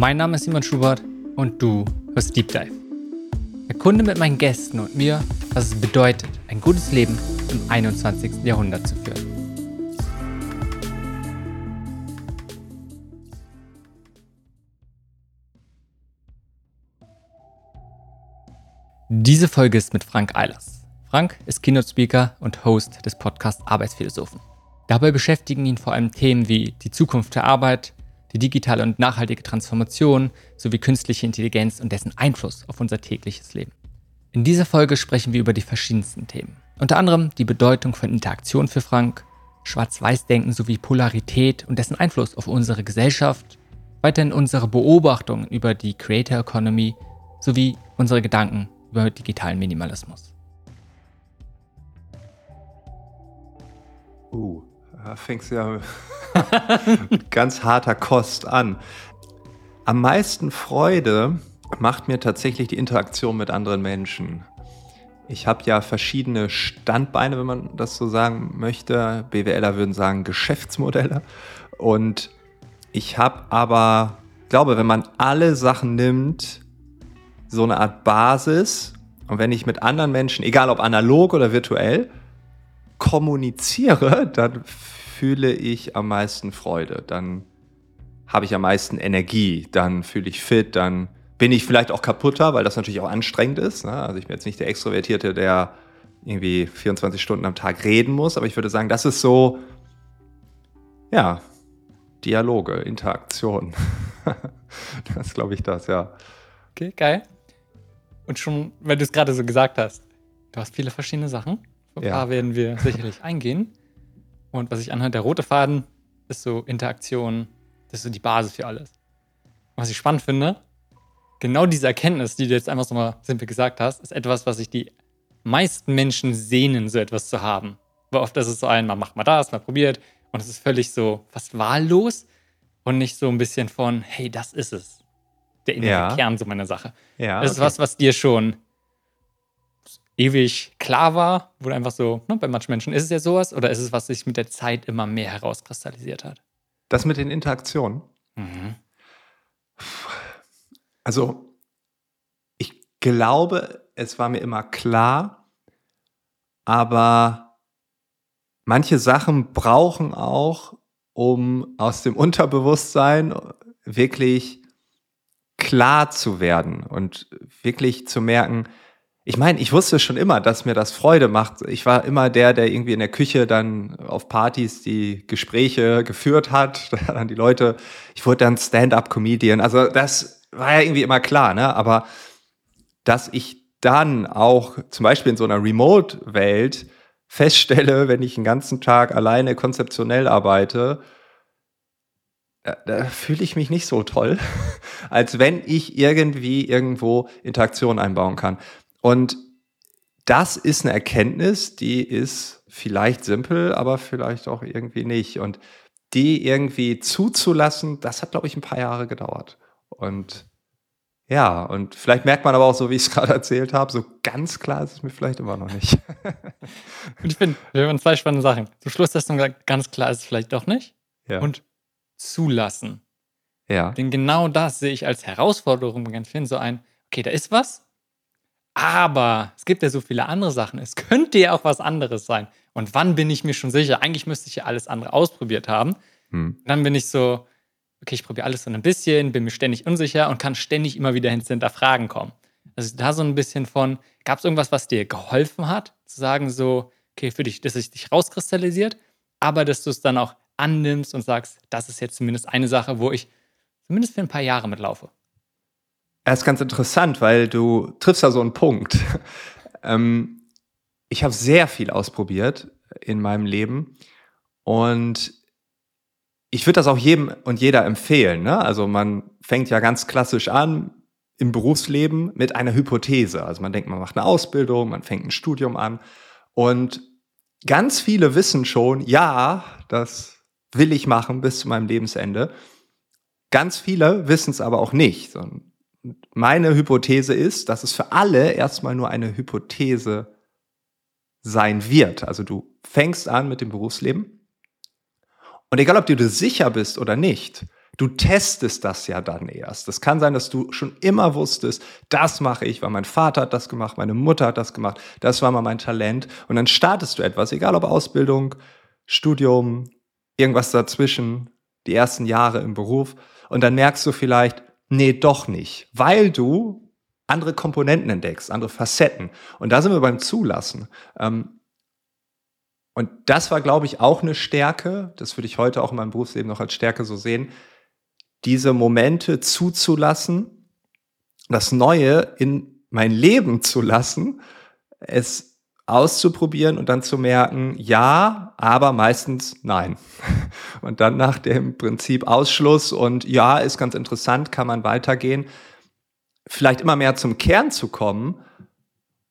Mein Name ist Simon Schubert und du hörst Deep Dive. Erkunde mit meinen Gästen und mir, was es bedeutet, ein gutes Leben im 21. Jahrhundert zu führen. Diese Folge ist mit Frank Eilers. Frank ist Keynote-Speaker und Host des Podcasts Arbeitsphilosophen. Dabei beschäftigen ihn vor allem Themen wie die Zukunft der Arbeit, die digitale und nachhaltige Transformation sowie künstliche Intelligenz und dessen Einfluss auf unser tägliches Leben. In dieser Folge sprechen wir über die verschiedensten Themen. Unter anderem die Bedeutung von Interaktion für Frank, Schwarz-Weiß-Denken sowie Polarität und dessen Einfluss auf unsere Gesellschaft, weiterhin unsere Beobachtungen über die Creator Economy sowie unsere Gedanken über digitalen Minimalismus. Uh, da fängst du ja mit ganz harter Kost an. Am meisten Freude macht mir tatsächlich die Interaktion mit anderen Menschen. Ich habe ja verschiedene Standbeine, wenn man das so sagen möchte. BWLer würden sagen Geschäftsmodelle. Und ich habe aber, glaube, wenn man alle Sachen nimmt, so eine Art Basis. Und wenn ich mit anderen Menschen, egal ob analog oder virtuell, kommuniziere, dann fühle ich am meisten Freude. Dann habe ich am meisten Energie. Dann fühle ich fit. Dann bin ich vielleicht auch kaputter, weil das natürlich auch anstrengend ist. Ne? Also ich bin jetzt nicht der Extrovertierte, der irgendwie 24 Stunden am Tag reden muss. Aber ich würde sagen, das ist so, ja, Dialoge, Interaktion. das glaube ich das, ja. Okay, geil. Und schon, wenn du es gerade so gesagt hast, du hast viele verschiedene Sachen. Ein paar werden wir sicherlich eingehen. Und was ich anhand der rote Faden ist so Interaktion, das ist so die Basis für alles. Und was ich spannend finde, genau diese Erkenntnis, die du jetzt einfach so mal simpel gesagt hast, ist etwas, was sich die meisten Menschen sehnen, so etwas zu haben. Weil oft ist es so ein, man macht mal das, man probiert und es ist völlig so fast wahllos und nicht so ein bisschen von, hey, das ist es. Der innere ja. Kern so meiner Sache. Ja, das ist was, was dir schon ewig klar war, wo einfach so, ne, bei manchen Menschen ist es ja sowas, oder ist es, was sich mit der Zeit immer mehr herauskristallisiert hat? Das mit den Interaktionen. Mhm. Also, ich glaube, es war mir immer klar, aber manche Sachen brauchen auch, um aus dem Unterbewusstsein wirklich klar zu werden und wirklich zu merken, ich meine, ich wusste schon immer, dass mir das Freude macht. Ich war immer der, der irgendwie in der Küche dann auf Partys die Gespräche geführt hat, dann die Leute, ich wurde dann Stand-up-Comedian. Also das war ja irgendwie immer klar, ne? Aber dass ich dann auch zum Beispiel in so einer Remote-Welt feststelle, wenn ich einen ganzen Tag alleine konzeptionell arbeite, da, da fühle ich mich nicht so toll, als wenn ich irgendwie irgendwo Interaktion einbauen kann. Und das ist eine Erkenntnis, die ist vielleicht simpel, aber vielleicht auch irgendwie nicht. Und die irgendwie zuzulassen, das hat, glaube ich, ein paar Jahre gedauert. Und ja, und vielleicht merkt man aber auch so, wie ich es gerade erzählt habe, so ganz klar ist es mir vielleicht immer noch nicht. und ich finde, wir haben zwei spannende Sachen. Zum Schluss hast du gesagt, ganz klar ist es vielleicht doch nicht. Ja. Und zulassen. Ja. Denn genau das sehe ich als Herausforderung ganz vielen so ein, okay, da ist was, aber es gibt ja so viele andere Sachen. Es könnte ja auch was anderes sein. Und wann bin ich mir schon sicher? Eigentlich müsste ich ja alles andere ausprobiert haben. Hm. Dann bin ich so, okay, ich probiere alles so ein bisschen, bin mir ständig unsicher und kann ständig immer wieder ins Hinterfragen kommen. Also da so ein bisschen von, gab es irgendwas, was dir geholfen hat, zu sagen so, okay, für dich, dass es dich rauskristallisiert, aber dass du es dann auch annimmst und sagst, das ist jetzt zumindest eine Sache, wo ich zumindest für ein paar Jahre mitlaufe. Das ist ganz interessant, weil du triffst da so einen Punkt. ähm, ich habe sehr viel ausprobiert in meinem Leben und ich würde das auch jedem und jeder empfehlen. Ne? Also man fängt ja ganz klassisch an im Berufsleben mit einer Hypothese. Also man denkt, man macht eine Ausbildung, man fängt ein Studium an und ganz viele wissen schon, ja, das will ich machen bis zu meinem Lebensende. Ganz viele wissen es aber auch nicht meine Hypothese ist, dass es für alle erstmal nur eine Hypothese sein wird. Also du fängst an mit dem Berufsleben und egal, ob du dir sicher bist oder nicht, Du testest das ja dann erst. Das kann sein, dass du schon immer wusstest, das mache ich, weil mein Vater hat das gemacht, meine Mutter hat das gemacht, das war mal mein Talent. Und dann startest du etwas, egal ob Ausbildung, Studium, irgendwas dazwischen, die ersten Jahre im Beruf. Und dann merkst du vielleicht, nee, doch nicht, weil du andere Komponenten entdeckst, andere Facetten. Und da sind wir beim Zulassen. Ähm, und das war, glaube ich, auch eine Stärke. Das würde ich heute auch in meinem Berufsleben noch als Stärke so sehen diese Momente zuzulassen, das Neue in mein Leben zu lassen, es auszuprobieren und dann zu merken, ja, aber meistens nein. Und dann nach dem Prinzip Ausschluss und ja, ist ganz interessant, kann man weitergehen, vielleicht immer mehr zum Kern zu kommen.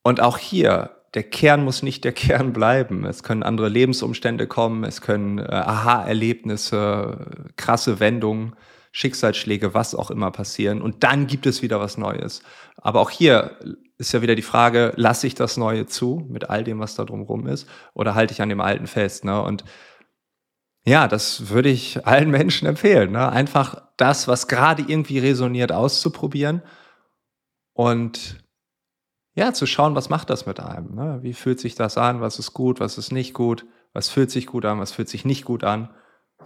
Und auch hier, der Kern muss nicht der Kern bleiben. Es können andere Lebensumstände kommen, es können äh, Aha-Erlebnisse, krasse Wendungen Schicksalsschläge, was auch immer passieren. Und dann gibt es wieder was Neues. Aber auch hier ist ja wieder die Frage, lasse ich das Neue zu mit all dem, was da drumherum ist, oder halte ich an dem Alten fest? Ne? Und ja, das würde ich allen Menschen empfehlen. Ne? Einfach das, was gerade irgendwie resoniert, auszuprobieren und ja, zu schauen, was macht das mit einem? Ne? Wie fühlt sich das an? Was ist gut? Was ist nicht gut? Was fühlt sich gut an? Was fühlt sich nicht gut an?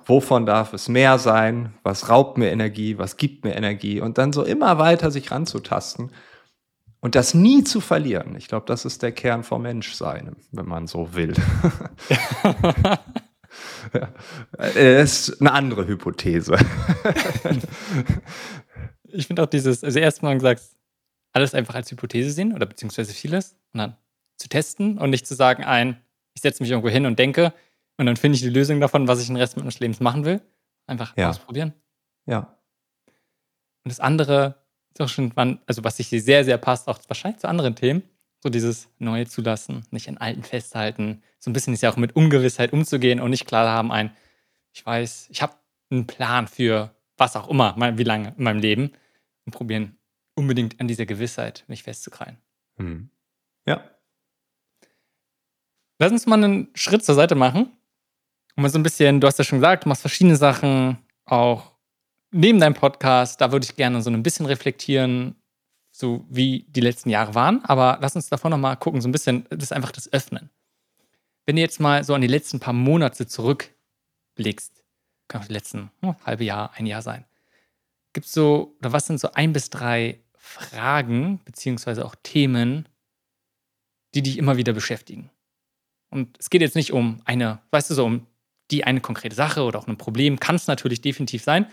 wovon darf es mehr sein, was raubt mir Energie, was gibt mir Energie und dann so immer weiter sich ranzutasten und das nie zu verlieren. Ich glaube, das ist der Kern vom Menschsein, wenn man so will. ja. Das ist eine andere Hypothese. ich finde auch dieses, also erstmal gesagt, alles einfach als Hypothese sehen oder beziehungsweise vieles und dann zu testen und nicht zu sagen, ein, ich setze mich irgendwo hin und denke, und dann finde ich die Lösung davon, was ich den Rest meines Lebens machen will. Einfach ja. ausprobieren. Ja. Und das andere ist auch schon, also was sich sehr, sehr passt, auch wahrscheinlich zu anderen Themen, so dieses Neue zulassen, nicht in Alten festhalten. So ein bisschen ist ja auch mit Ungewissheit umzugehen und nicht klar haben, ein, ich weiß, ich habe einen Plan für was auch immer, wie lange in meinem Leben und probieren unbedingt an dieser Gewissheit mich festzukreien. Mhm. Ja. Lass uns mal einen Schritt zur Seite machen und mal so ein bisschen, du hast ja schon gesagt, du machst verschiedene Sachen, auch neben deinem Podcast. Da würde ich gerne so ein bisschen reflektieren, so wie die letzten Jahre waren. Aber lass uns davor nochmal gucken, so ein bisschen, das ist einfach das Öffnen. Wenn du jetzt mal so an die letzten paar Monate zurückblickst, kann auch die letzten oh, halbe Jahr, ein Jahr sein, gibt es so, oder was sind so ein bis drei Fragen, beziehungsweise auch Themen, die dich immer wieder beschäftigen? Und es geht jetzt nicht um eine, weißt du, so um die eine konkrete Sache oder auch ein Problem kann es natürlich definitiv sein.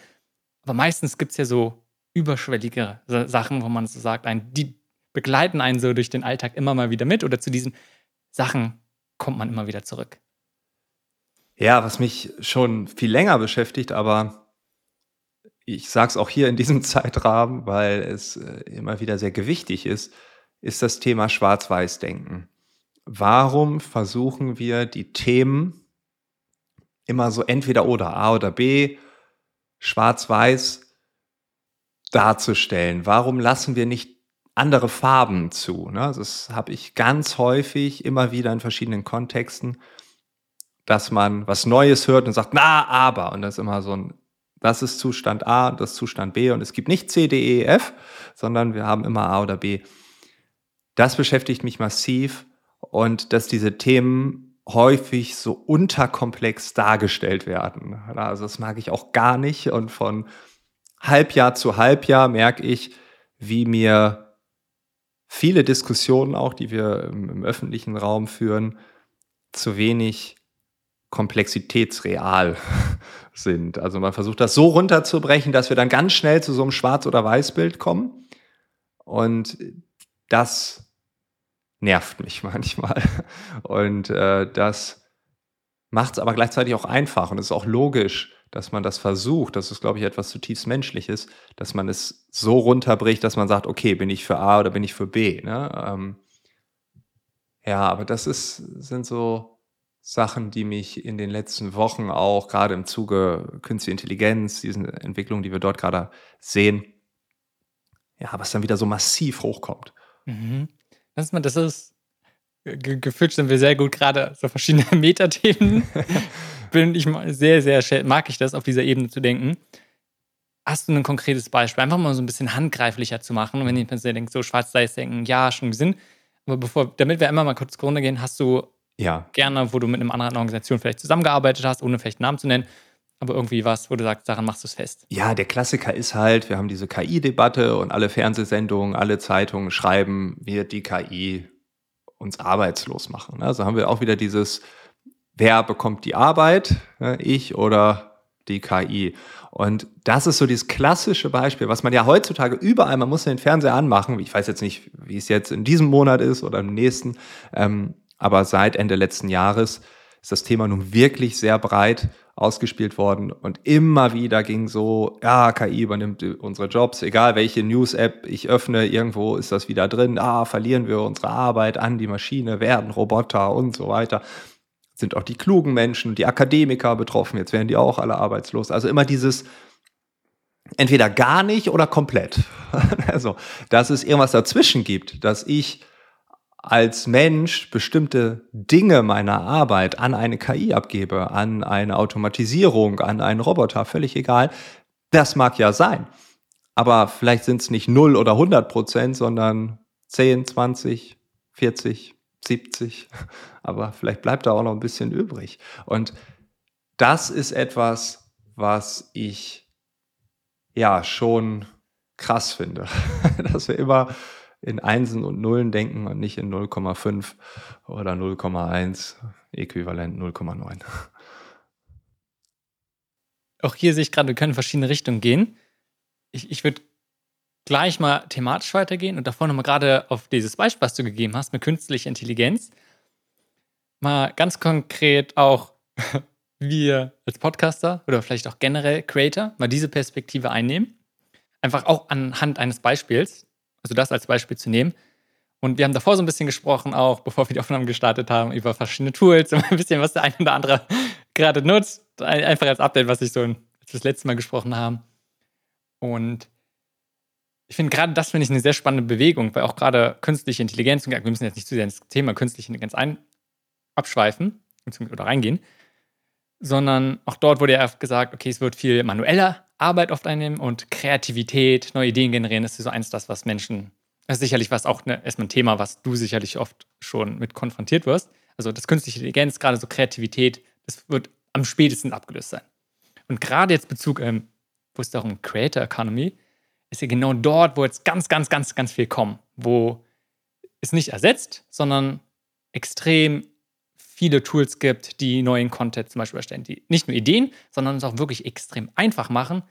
Aber meistens gibt es ja so überschwellige Sachen, wo man so sagt, die begleiten einen so durch den Alltag immer mal wieder mit oder zu diesen Sachen kommt man immer wieder zurück. Ja, was mich schon viel länger beschäftigt, aber ich sage es auch hier in diesem Zeitrahmen, weil es äh, immer wieder sehr gewichtig ist, ist das Thema Schwarz-Weiß-Denken. Warum versuchen wir die Themen immer so entweder oder A oder B, schwarz-weiß darzustellen? Warum lassen wir nicht andere Farben zu? Ne? Das habe ich ganz häufig immer wieder in verschiedenen Kontexten, dass man was Neues hört und sagt, na, aber. Und das ist immer so ein, das ist Zustand A und das ist Zustand B. Und es gibt nicht C, D, E, F, sondern wir haben immer A oder B. Das beschäftigt mich massiv und dass diese Themen häufig so unterkomplex dargestellt werden. Also das mag ich auch gar nicht. Und von Halbjahr zu Halbjahr merke ich, wie mir viele Diskussionen auch, die wir im, im öffentlichen Raum führen, zu wenig komplexitätsreal sind. Also man versucht das so runterzubrechen, dass wir dann ganz schnell zu so einem Schwarz- oder Weißbild kommen. Und das nervt mich manchmal. Und äh, das macht es aber gleichzeitig auch einfach und es ist auch logisch, dass man das versucht. Das ist, glaube ich, etwas zutiefst Menschliches, dass man es so runterbricht, dass man sagt, okay, bin ich für A oder bin ich für B. Ne? Ähm, ja, aber das ist, sind so Sachen, die mich in den letzten Wochen auch gerade im Zuge Künstliche Intelligenz, diesen Entwicklungen, die wir dort gerade sehen, ja, was dann wieder so massiv hochkommt. Mhm. Das ist, das ist gefühlt sind wir sehr gut gerade so verschiedene Metathemen. Bin ich sehr, sehr mag ich das, auf dieser Ebene zu denken. hast du ein konkretes Beispiel? Einfach mal so ein bisschen handgreiflicher zu machen. Und wenn ich mir denke, so schwarz-weiß denken, ja, schon Sinn. Aber bevor, damit wir einmal mal kurz Grunde gehen, hast du ja. gerne, wo du mit einer anderen Organisation vielleicht zusammengearbeitet hast, ohne vielleicht einen Namen zu nennen, aber irgendwie was, wo du sagst, daran machst du es fest. Ja, der Klassiker ist halt, wir haben diese KI-Debatte und alle Fernsehsendungen, alle Zeitungen schreiben, wird die KI uns arbeitslos machen. Also haben wir auch wieder dieses, wer bekommt die Arbeit, ich oder die KI. Und das ist so dieses klassische Beispiel, was man ja heutzutage überall, man muss den Fernseher anmachen. Ich weiß jetzt nicht, wie es jetzt in diesem Monat ist oder im nächsten, ähm, aber seit Ende letzten Jahres ist das Thema nun wirklich sehr breit ausgespielt worden und immer wieder ging so, ja, KI übernimmt unsere Jobs, egal welche News-App ich öffne, irgendwo ist das wieder drin, ah, verlieren wir unsere Arbeit an die Maschine, werden Roboter und so weiter. Sind auch die klugen Menschen, die Akademiker betroffen, jetzt werden die auch alle arbeitslos. Also immer dieses, entweder gar nicht oder komplett. also, dass es irgendwas dazwischen gibt, dass ich als Mensch bestimmte Dinge meiner Arbeit an eine KI abgebe, an eine Automatisierung, an einen Roboter, völlig egal, das mag ja sein. Aber vielleicht sind es nicht 0 oder 100 Prozent, sondern 10, 20, 40, 70. Aber vielleicht bleibt da auch noch ein bisschen übrig. Und das ist etwas, was ich ja schon krass finde, dass wir immer in Einsen und Nullen denken und nicht in 0,5 oder 0,1, äquivalent 0,9. Auch hier sehe ich gerade, wir können in verschiedene Richtungen gehen. Ich, ich würde gleich mal thematisch weitergehen und davor nochmal gerade auf dieses Beispiel, was du gegeben hast, mit künstlicher Intelligenz, mal ganz konkret auch wir als Podcaster oder vielleicht auch generell Creator mal diese Perspektive einnehmen. Einfach auch anhand eines Beispiels. Also das als Beispiel zu nehmen. Und wir haben davor so ein bisschen gesprochen, auch bevor wir die Aufnahmen gestartet haben, über verschiedene Tools und ein bisschen, was der eine oder andere gerade nutzt. Einfach als Update, was ich so das letzte Mal gesprochen haben. Und ich finde gerade das finde ich eine sehr spannende Bewegung, weil auch gerade künstliche Intelligenz, und wir müssen jetzt nicht zu sehr ins Thema künstliche Intelligenz ein, abschweifen oder reingehen, sondern auch dort wurde ja gesagt, okay, es wird viel manueller Arbeit oft einnehmen und Kreativität, neue Ideen generieren, ist so eins das, was Menschen, das ist sicherlich was auch ne, erstmal ein Thema, was du sicherlich oft schon mit konfrontiert wirst. Also das künstliche Intelligenz, gerade so Kreativität, das wird am spätesten abgelöst sein. Und gerade jetzt Bezug, ähm, wo es darum Creator Economy, ist ja genau dort, wo jetzt ganz, ganz, ganz, ganz viel kommt, wo es nicht ersetzt, sondern extrem viele Tools gibt, die neuen Content zum Beispiel erstellen, die nicht nur Ideen, sondern es auch wirklich extrem einfach machen,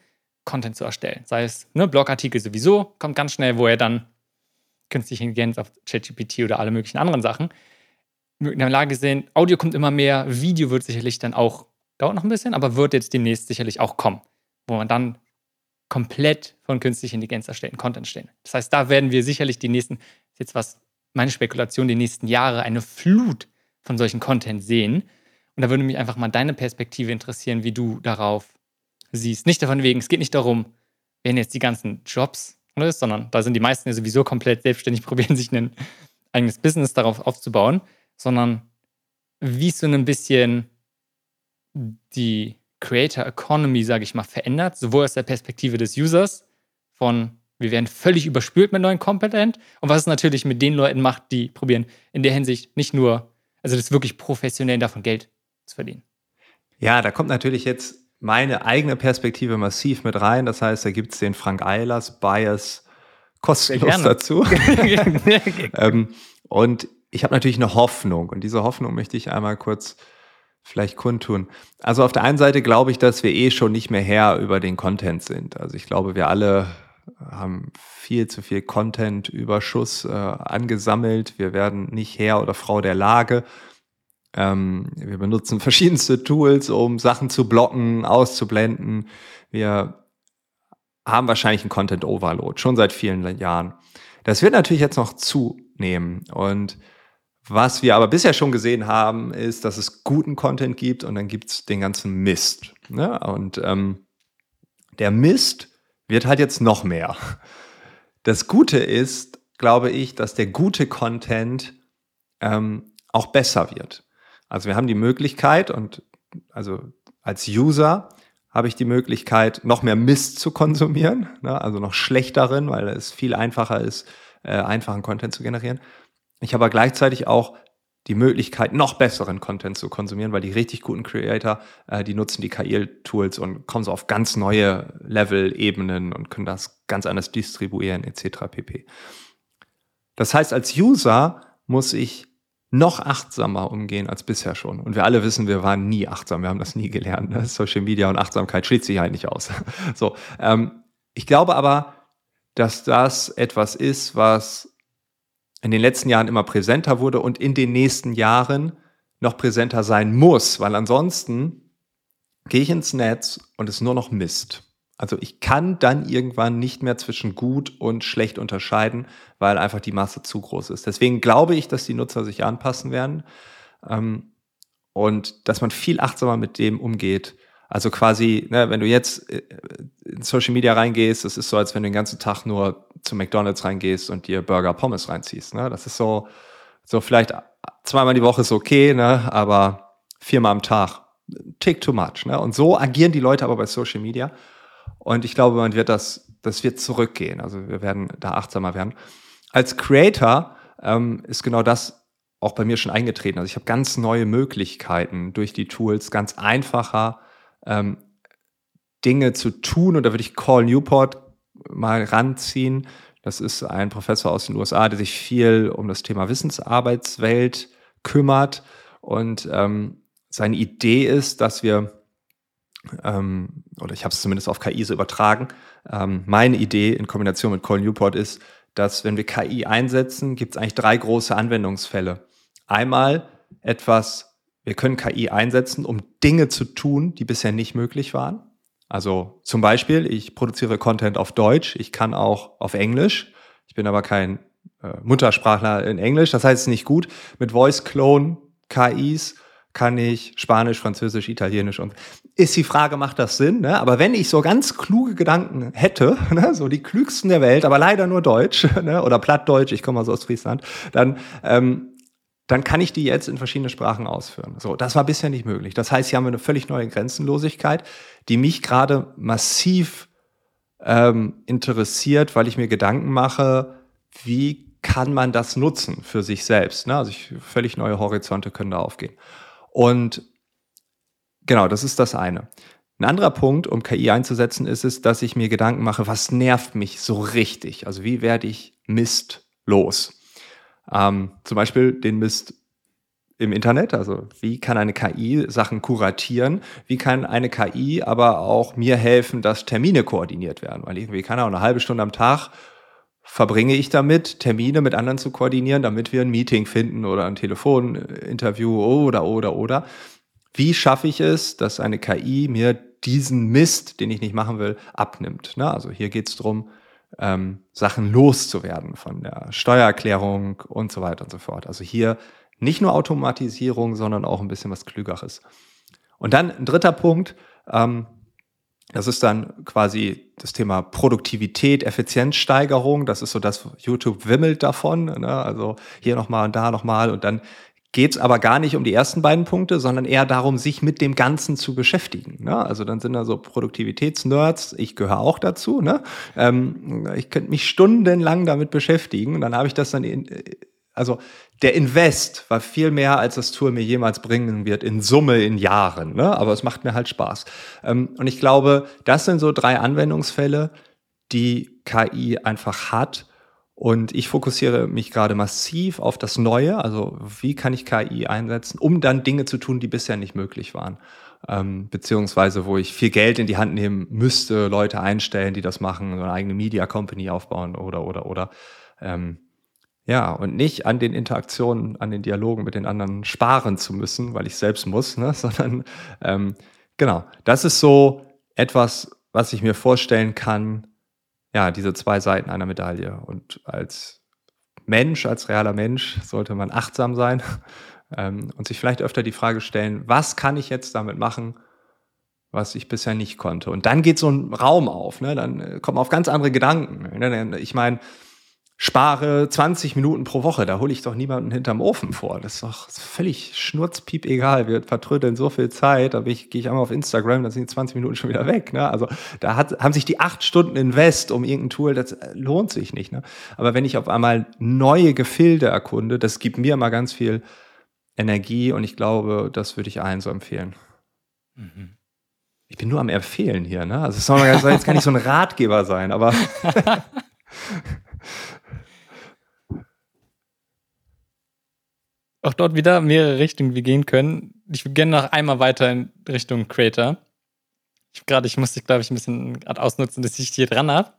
Content zu erstellen. Sei es ne, Blogartikel sowieso, kommt ganz schnell, wo er dann künstliche Intelligenz auf ChatGPT oder alle möglichen anderen Sachen in der Lage sind. Audio kommt immer mehr, Video wird sicherlich dann auch, dauert noch ein bisschen, aber wird jetzt demnächst sicherlich auch kommen, wo man dann komplett von künstlicher Intelligenz erstellten Content stellen. Das heißt, da werden wir sicherlich die nächsten, jetzt was meine Spekulation, die nächsten Jahre eine Flut von solchen Content sehen. Und da würde mich einfach mal deine Perspektive interessieren, wie du darauf siehst. Nicht davon wegen, es geht nicht darum, werden jetzt die ganzen Jobs, sondern da sind die meisten ja sowieso komplett selbstständig, probieren sich ein eigenes Business darauf aufzubauen, sondern wie es so ein bisschen die Creator Economy, sage ich mal, verändert, sowohl aus der Perspektive des Users von wir werden völlig überspült mit neuen Content und was es natürlich mit den Leuten macht, die probieren in der Hinsicht nicht nur also das wirklich professionell davon Geld zu verdienen. Ja, da kommt natürlich jetzt meine eigene Perspektive massiv mit rein. Das heißt, da gibt es den Frank Eilers Bias kostenlos dazu. ähm, und ich habe natürlich eine Hoffnung und diese Hoffnung möchte ich einmal kurz vielleicht kundtun. Also auf der einen Seite glaube ich, dass wir eh schon nicht mehr Herr über den Content sind. Also ich glaube, wir alle haben viel zu viel Content-Überschuss äh, angesammelt. Wir werden nicht Herr oder Frau der Lage. Ähm, wir benutzen verschiedenste Tools, um Sachen zu blocken, auszublenden. Wir haben wahrscheinlich einen Content-Overload, schon seit vielen Jahren. Das wird natürlich jetzt noch zunehmen. Und was wir aber bisher schon gesehen haben, ist, dass es guten Content gibt und dann gibt es den ganzen Mist. Ne? Und ähm, der Mist wird halt jetzt noch mehr. Das Gute ist, glaube ich, dass der gute Content ähm, auch besser wird. Also wir haben die Möglichkeit und also als User habe ich die Möglichkeit, noch mehr Mist zu konsumieren, ne? also noch schlechteren, weil es viel einfacher ist, äh, einfachen Content zu generieren. Ich habe aber gleichzeitig auch die Möglichkeit, noch besseren Content zu konsumieren, weil die richtig guten Creator, äh, die nutzen die KI-Tools und kommen so auf ganz neue Level-Ebenen und können das ganz anders distribuieren, etc. pp. Das heißt, als User muss ich noch achtsamer umgehen als bisher schon. Und wir alle wissen, wir waren nie achtsam, wir haben das nie gelernt. Ne? Social Media und Achtsamkeit schließt sich halt nicht aus. so, ähm, ich glaube aber, dass das etwas ist, was in den letzten Jahren immer präsenter wurde und in den nächsten Jahren noch präsenter sein muss, weil ansonsten gehe ich ins Netz und es nur noch Mist. Also ich kann dann irgendwann nicht mehr zwischen gut und schlecht unterscheiden, weil einfach die Masse zu groß ist. Deswegen glaube ich, dass die Nutzer sich anpassen werden ähm, und dass man viel achtsamer mit dem umgeht. Also quasi, ne, wenn du jetzt äh, in Social Media reingehst, das ist so, als wenn du den ganzen Tag nur zu McDonalds reingehst und dir Burger Pommes reinziehst. Ne? Das ist so, so vielleicht zweimal die Woche ist okay, ne? aber viermal am Tag, tick too much. Ne? Und so agieren die Leute aber bei Social Media. Und ich glaube, man wird das, das wird zurückgehen. Also wir werden da achtsamer werden. Als Creator ähm, ist genau das auch bei mir schon eingetreten. Also ich habe ganz neue Möglichkeiten durch die Tools, ganz einfacher ähm, Dinge zu tun. Und da würde ich Call Newport mal ranziehen. Das ist ein Professor aus den USA, der sich viel um das Thema Wissensarbeitswelt kümmert. Und ähm, seine Idee ist, dass wir ähm, oder ich habe es zumindest auf KI so übertragen, ähm, meine Idee in Kombination mit Colin Newport ist, dass wenn wir KI einsetzen, gibt es eigentlich drei große Anwendungsfälle. Einmal etwas, wir können KI einsetzen, um Dinge zu tun, die bisher nicht möglich waren. Also zum Beispiel, ich produziere Content auf Deutsch, ich kann auch auf Englisch. Ich bin aber kein äh, Muttersprachler in Englisch, das heißt nicht gut. Mit Voice Clone KIs kann ich Spanisch, Französisch, Italienisch und ist die Frage, macht das Sinn? Ne? Aber wenn ich so ganz kluge Gedanken hätte, ne, so die klügsten der Welt, aber leider nur Deutsch ne, oder Plattdeutsch, ich komme also aus Friesland, dann ähm, dann kann ich die jetzt in verschiedene Sprachen ausführen. So, das war bisher nicht möglich. Das heißt, hier haben wir eine völlig neue Grenzenlosigkeit, die mich gerade massiv ähm, interessiert, weil ich mir Gedanken mache, wie kann man das nutzen für sich selbst? Ne? Also ich, völlig neue Horizonte können da aufgehen. Und genau, das ist das eine. Ein anderer Punkt, um KI einzusetzen, ist es, dass ich mir Gedanken mache, was nervt mich so richtig? Also wie werde ich Mist los? Ähm, zum Beispiel den Mist im Internet, also wie kann eine KI Sachen kuratieren, wie kann eine KI aber auch mir helfen, dass Termine koordiniert werden, weil irgendwie kann auch eine halbe Stunde am Tag verbringe ich damit, Termine mit anderen zu koordinieren, damit wir ein Meeting finden oder ein Telefoninterview oder, oder, oder. Wie schaffe ich es, dass eine KI mir diesen Mist, den ich nicht machen will, abnimmt? Ne? Also hier geht es darum, ähm, Sachen loszuwerden von der Steuererklärung und so weiter und so fort. Also hier nicht nur Automatisierung, sondern auch ein bisschen was Klügeres. Und dann ein dritter Punkt, ähm, das ist dann quasi das Thema Produktivität, Effizienzsteigerung. Das ist so das, YouTube wimmelt davon. Ne? Also hier nochmal und da nochmal. Und dann geht es aber gar nicht um die ersten beiden Punkte, sondern eher darum, sich mit dem Ganzen zu beschäftigen. Ne? Also dann sind da so Produktivitätsnerds, ich gehöre auch dazu. Ne? Ähm, ich könnte mich stundenlang damit beschäftigen und dann habe ich das dann, in, also der Invest war viel mehr, als das Tool mir jemals bringen wird, in Summe in Jahren. Ne? Aber es macht mir halt Spaß. Ähm, und ich glaube, das sind so drei Anwendungsfälle, die KI einfach hat und ich fokussiere mich gerade massiv auf das Neue, also wie kann ich KI einsetzen, um dann Dinge zu tun, die bisher nicht möglich waren. Ähm, beziehungsweise wo ich viel Geld in die Hand nehmen müsste, Leute einstellen, die das machen, so eine eigene Media Company aufbauen oder, oder, oder. Ähm, ja, und nicht an den Interaktionen, an den Dialogen mit den anderen sparen zu müssen, weil ich selbst muss, ne? sondern ähm, genau, das ist so etwas, was ich mir vorstellen kann, ja, diese zwei Seiten einer Medaille. Und als Mensch, als realer Mensch, sollte man achtsam sein ähm, und sich vielleicht öfter die Frage stellen, was kann ich jetzt damit machen, was ich bisher nicht konnte. Und dann geht so ein Raum auf, ne? dann äh, kommen auf ganz andere Gedanken. Ne? Ich meine, spare 20 Minuten pro Woche, da hole ich doch niemanden hinterm Ofen vor. Das ist doch völlig schnurzpiep egal. Wir vertrödeln so viel Zeit, da gehe ich einmal auf Instagram, dann sind die 20 Minuten schon wieder weg. Ne? Also da hat, haben sich die acht Stunden Invest um irgendein Tool, das äh, lohnt sich nicht. Ne? Aber wenn ich auf einmal neue Gefilde erkunde, das gibt mir immer ganz viel Energie und ich glaube, das würde ich allen so empfehlen. Mhm. Ich bin nur am Empfehlen hier, ne? Also es soll jetzt gar nicht so ein Ratgeber sein, aber auch dort wieder mehrere Richtungen wir gehen können. Ich würde gerne noch einmal weiter in Richtung Creator. Ich gerade, ich musste, glaube ich, ein bisschen gerade ausnutzen, dass ich hier dran habe.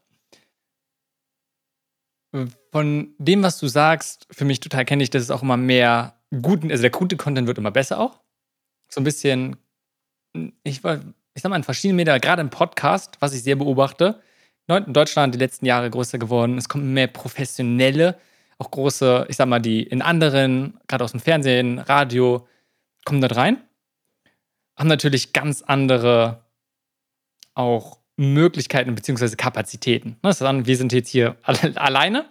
Von dem, was du sagst, für mich total kenne ich, dass es auch immer mehr guten, also der gute Content wird immer besser auch. So ein bisschen, ich ich sag mal, in verschiedenen Medien, gerade im Podcast, was ich sehr beobachte, in Deutschland die letzten Jahre größer geworden. Es kommen mehr professionelle auch große, ich sag mal, die in anderen, gerade aus dem Fernsehen, Radio, kommen dort rein. Haben natürlich ganz andere auch Möglichkeiten bzw. Kapazitäten. Dann, wir sind jetzt hier alle, alleine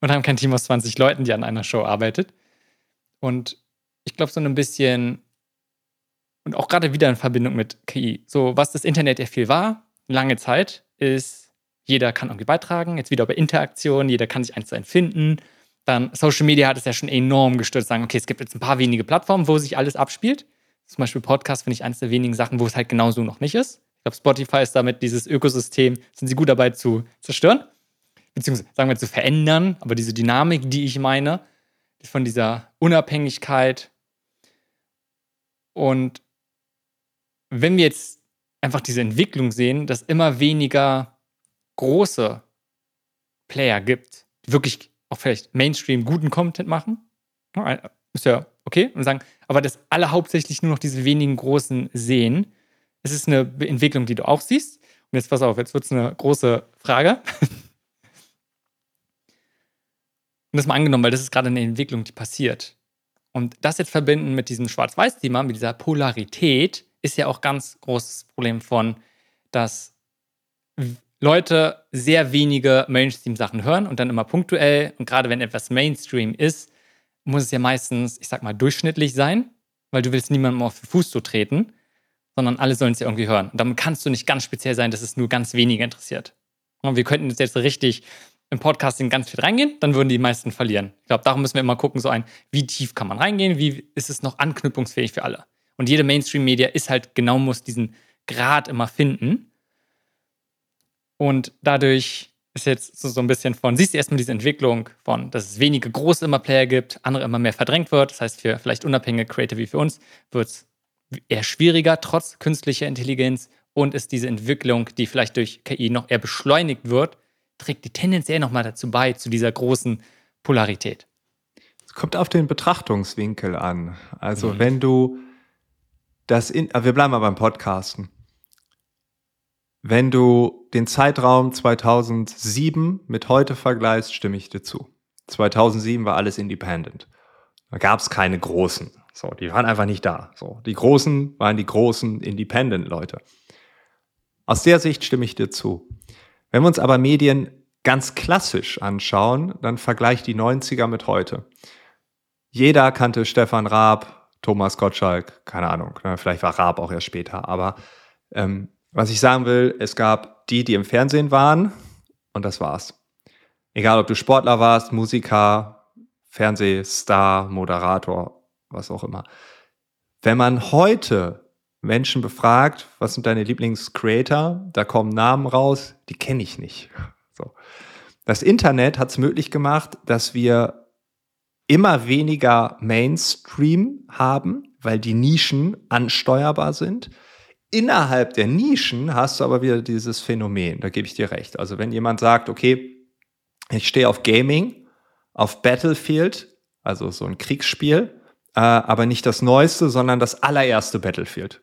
und haben kein Team aus 20 Leuten, die an einer Show arbeitet. Und ich glaube, so ein bisschen und auch gerade wieder in Verbindung mit KI. So, was das Internet ja viel war, lange Zeit, ist, jeder kann irgendwie beitragen. Jetzt wieder bei Interaktion, jeder kann sich eins zu eins finden. Dann Social Media hat es ja schon enorm gestürzt, sagen, okay, es gibt jetzt ein paar wenige Plattformen, wo sich alles abspielt. Zum Beispiel Podcast finde ich eines der wenigen Sachen, wo es halt genauso noch nicht ist. Ich glaube, Spotify ist damit dieses Ökosystem, sind sie gut dabei zu zerstören, beziehungsweise sagen wir zu verändern. Aber diese Dynamik, die ich meine, von dieser Unabhängigkeit. Und wenn wir jetzt einfach diese Entwicklung sehen, dass immer weniger große Player gibt, die wirklich auch vielleicht Mainstream guten Content machen. Ist ja okay. Und sagen, aber dass alle hauptsächlich nur noch diese wenigen großen sehen. Es ist eine Entwicklung, die du auch siehst. Und jetzt pass auf, jetzt wird es eine große Frage. Und das mal angenommen, weil das ist gerade eine Entwicklung, die passiert. Und das jetzt verbinden mit diesem Schwarz-Weiß-Thema, mit dieser Polarität, ist ja auch ganz großes Problem von, dass Leute sehr wenige Mainstream-Sachen hören und dann immer punktuell. Und gerade wenn etwas Mainstream ist, muss es ja meistens, ich sag mal, durchschnittlich sein, weil du willst niemandem auf den Fuß zu treten, sondern alle sollen es ja irgendwie hören. Und dann kannst du nicht ganz speziell sein, dass es nur ganz wenige interessiert. Und wir könnten jetzt richtig im Podcasting ganz viel reingehen, dann würden die meisten verlieren. Ich glaube, darum müssen wir immer gucken, so ein, wie tief kann man reingehen, wie ist es noch anknüpfungsfähig für alle. Und jede Mainstream-Media ist halt genau, muss diesen Grad immer finden. Und dadurch ist jetzt so, so ein bisschen von, siehst du erstmal diese Entwicklung von, dass es wenige große immer Player gibt, andere immer mehr verdrängt wird. Das heißt, für vielleicht unabhängige Creator wie für uns wird es eher schwieriger, trotz künstlicher Intelligenz. Und ist diese Entwicklung, die vielleicht durch KI noch eher beschleunigt wird, trägt die tendenziell nochmal dazu bei, zu dieser großen Polarität. Es kommt auf den Betrachtungswinkel an. Also, mhm. wenn du das, in, wir bleiben mal beim Podcasten. Wenn du den Zeitraum 2007 mit heute vergleichst, stimme ich dir zu. 2007 war alles independent. Da gab es keine Großen. So, die waren einfach nicht da. So, die Großen waren die großen Independent-Leute. Aus der Sicht stimme ich dir zu. Wenn wir uns aber Medien ganz klassisch anschauen, dann vergleicht die 90er mit heute. Jeder kannte Stefan Raab, Thomas Gottschalk, keine Ahnung, ne, vielleicht war Raab auch erst später, aber ähm, was ich sagen will, es gab die, die im Fernsehen waren und das war's. Egal, ob du Sportler warst, Musiker, Fernsehstar, Moderator, was auch immer. Wenn man heute Menschen befragt, was sind deine Lieblingscreator, da kommen Namen raus, die kenne ich nicht. So. Das Internet hat es möglich gemacht, dass wir immer weniger Mainstream haben, weil die Nischen ansteuerbar sind Innerhalb der Nischen hast du aber wieder dieses Phänomen, da gebe ich dir recht. Also wenn jemand sagt, okay, ich stehe auf Gaming, auf Battlefield, also so ein Kriegsspiel, äh, aber nicht das neueste, sondern das allererste Battlefield.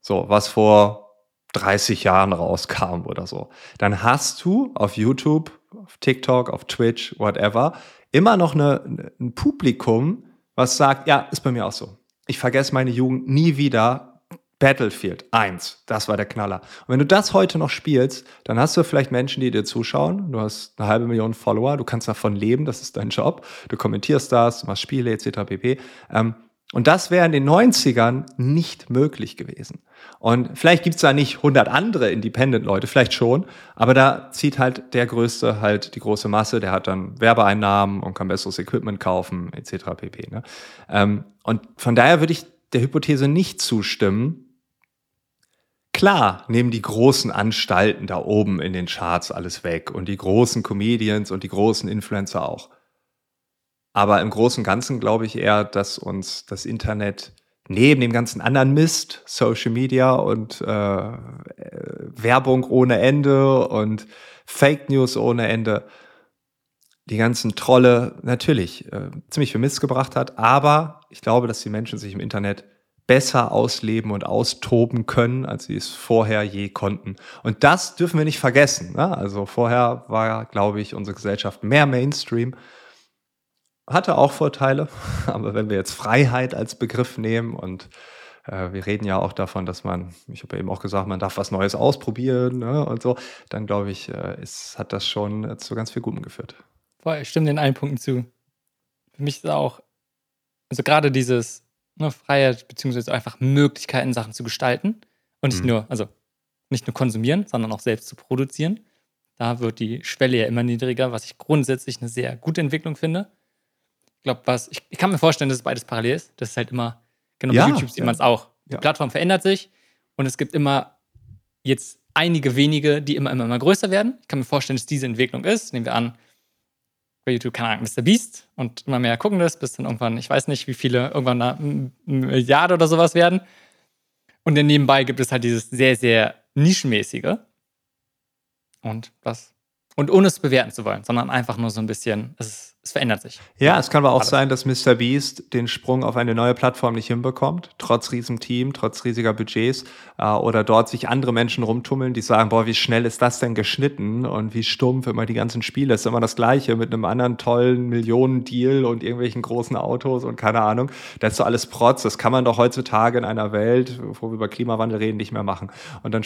So, was vor 30 Jahren rauskam oder so. Dann hast du auf YouTube, auf TikTok, auf Twitch, whatever, immer noch eine, ein Publikum, was sagt, ja, ist bei mir auch so. Ich vergesse meine Jugend nie wieder Battlefield 1, das war der Knaller. Und wenn du das heute noch spielst, dann hast du vielleicht Menschen, die dir zuschauen. Du hast eine halbe Million Follower, du kannst davon leben, das ist dein Job. Du kommentierst das, du machst Spiele etc. pp. Ähm, und das wäre in den 90ern nicht möglich gewesen. Und vielleicht gibt's da nicht 100 andere Independent-Leute, vielleicht schon, aber da zieht halt der Größte halt die große Masse, der hat dann Werbeeinnahmen und kann besseres Equipment kaufen, etc. pp. Ne? Ähm, und von daher würde ich der Hypothese nicht zustimmen, Klar, nehmen die großen Anstalten da oben in den Charts alles weg und die großen Comedians und die großen Influencer auch. Aber im Großen und Ganzen glaube ich eher, dass uns das Internet neben dem ganzen anderen Mist, Social Media und äh, Werbung ohne Ende und Fake News ohne Ende, die ganzen Trolle natürlich äh, ziemlich viel Mist gebracht hat. Aber ich glaube, dass die Menschen sich im Internet besser ausleben und austoben können, als sie es vorher je konnten. Und das dürfen wir nicht vergessen. Ne? Also vorher war, glaube ich, unsere Gesellschaft mehr Mainstream. Hatte auch Vorteile, aber wenn wir jetzt Freiheit als Begriff nehmen und äh, wir reden ja auch davon, dass man, ich habe ja eben auch gesagt, man darf was Neues ausprobieren ne? und so, dann glaube ich, äh, ist, hat das schon zu ganz viel Gutem geführt. Voll, ich stimme den allen Punkten zu. Für mich ist auch, also gerade dieses ne, Freiheit beziehungsweise einfach Möglichkeiten, Sachen zu gestalten und nicht mhm. nur, also nicht nur konsumieren, sondern auch selbst zu produzieren. Da wird die Schwelle ja immer niedriger, was ich grundsätzlich eine sehr gute Entwicklung finde. Ich glaube, was, ich, ich, kann mir vorstellen, dass es beides parallel ist. Das ist halt immer, genau ja, bei YouTube sieht ja. man es auch. Die ja. Plattform verändert sich und es gibt immer jetzt einige wenige, die immer, immer, immer größer werden. Ich kann mir vorstellen, dass diese Entwicklung ist. Nehmen wir an, bei YouTube, keine Ahnung, Mr. Beast und immer mehr gucken das, bis dann irgendwann, ich weiß nicht, wie viele, irgendwann eine Milliarde oder sowas werden. Und dann nebenbei gibt es halt dieses sehr, sehr nischenmäßige. Und was und ohne es bewerten zu wollen, sondern einfach nur so ein bisschen, es, es verändert sich. Ja, es kann aber auch Alles. sein, dass Mr. Beast den Sprung auf eine neue Plattform nicht hinbekommt, trotz riesem Team, trotz riesiger Budgets, äh, oder dort sich andere Menschen rumtummeln, die sagen, boah, wie schnell ist das denn geschnitten und wie stumpf immer die ganzen Spiele, ist immer das Gleiche mit einem anderen tollen Millionen-Deal und irgendwelchen großen Autos und keine Ahnung. Das ist so alles Protz, das kann man doch heutzutage in einer Welt, wo wir über Klimawandel reden, nicht mehr machen. Und dann,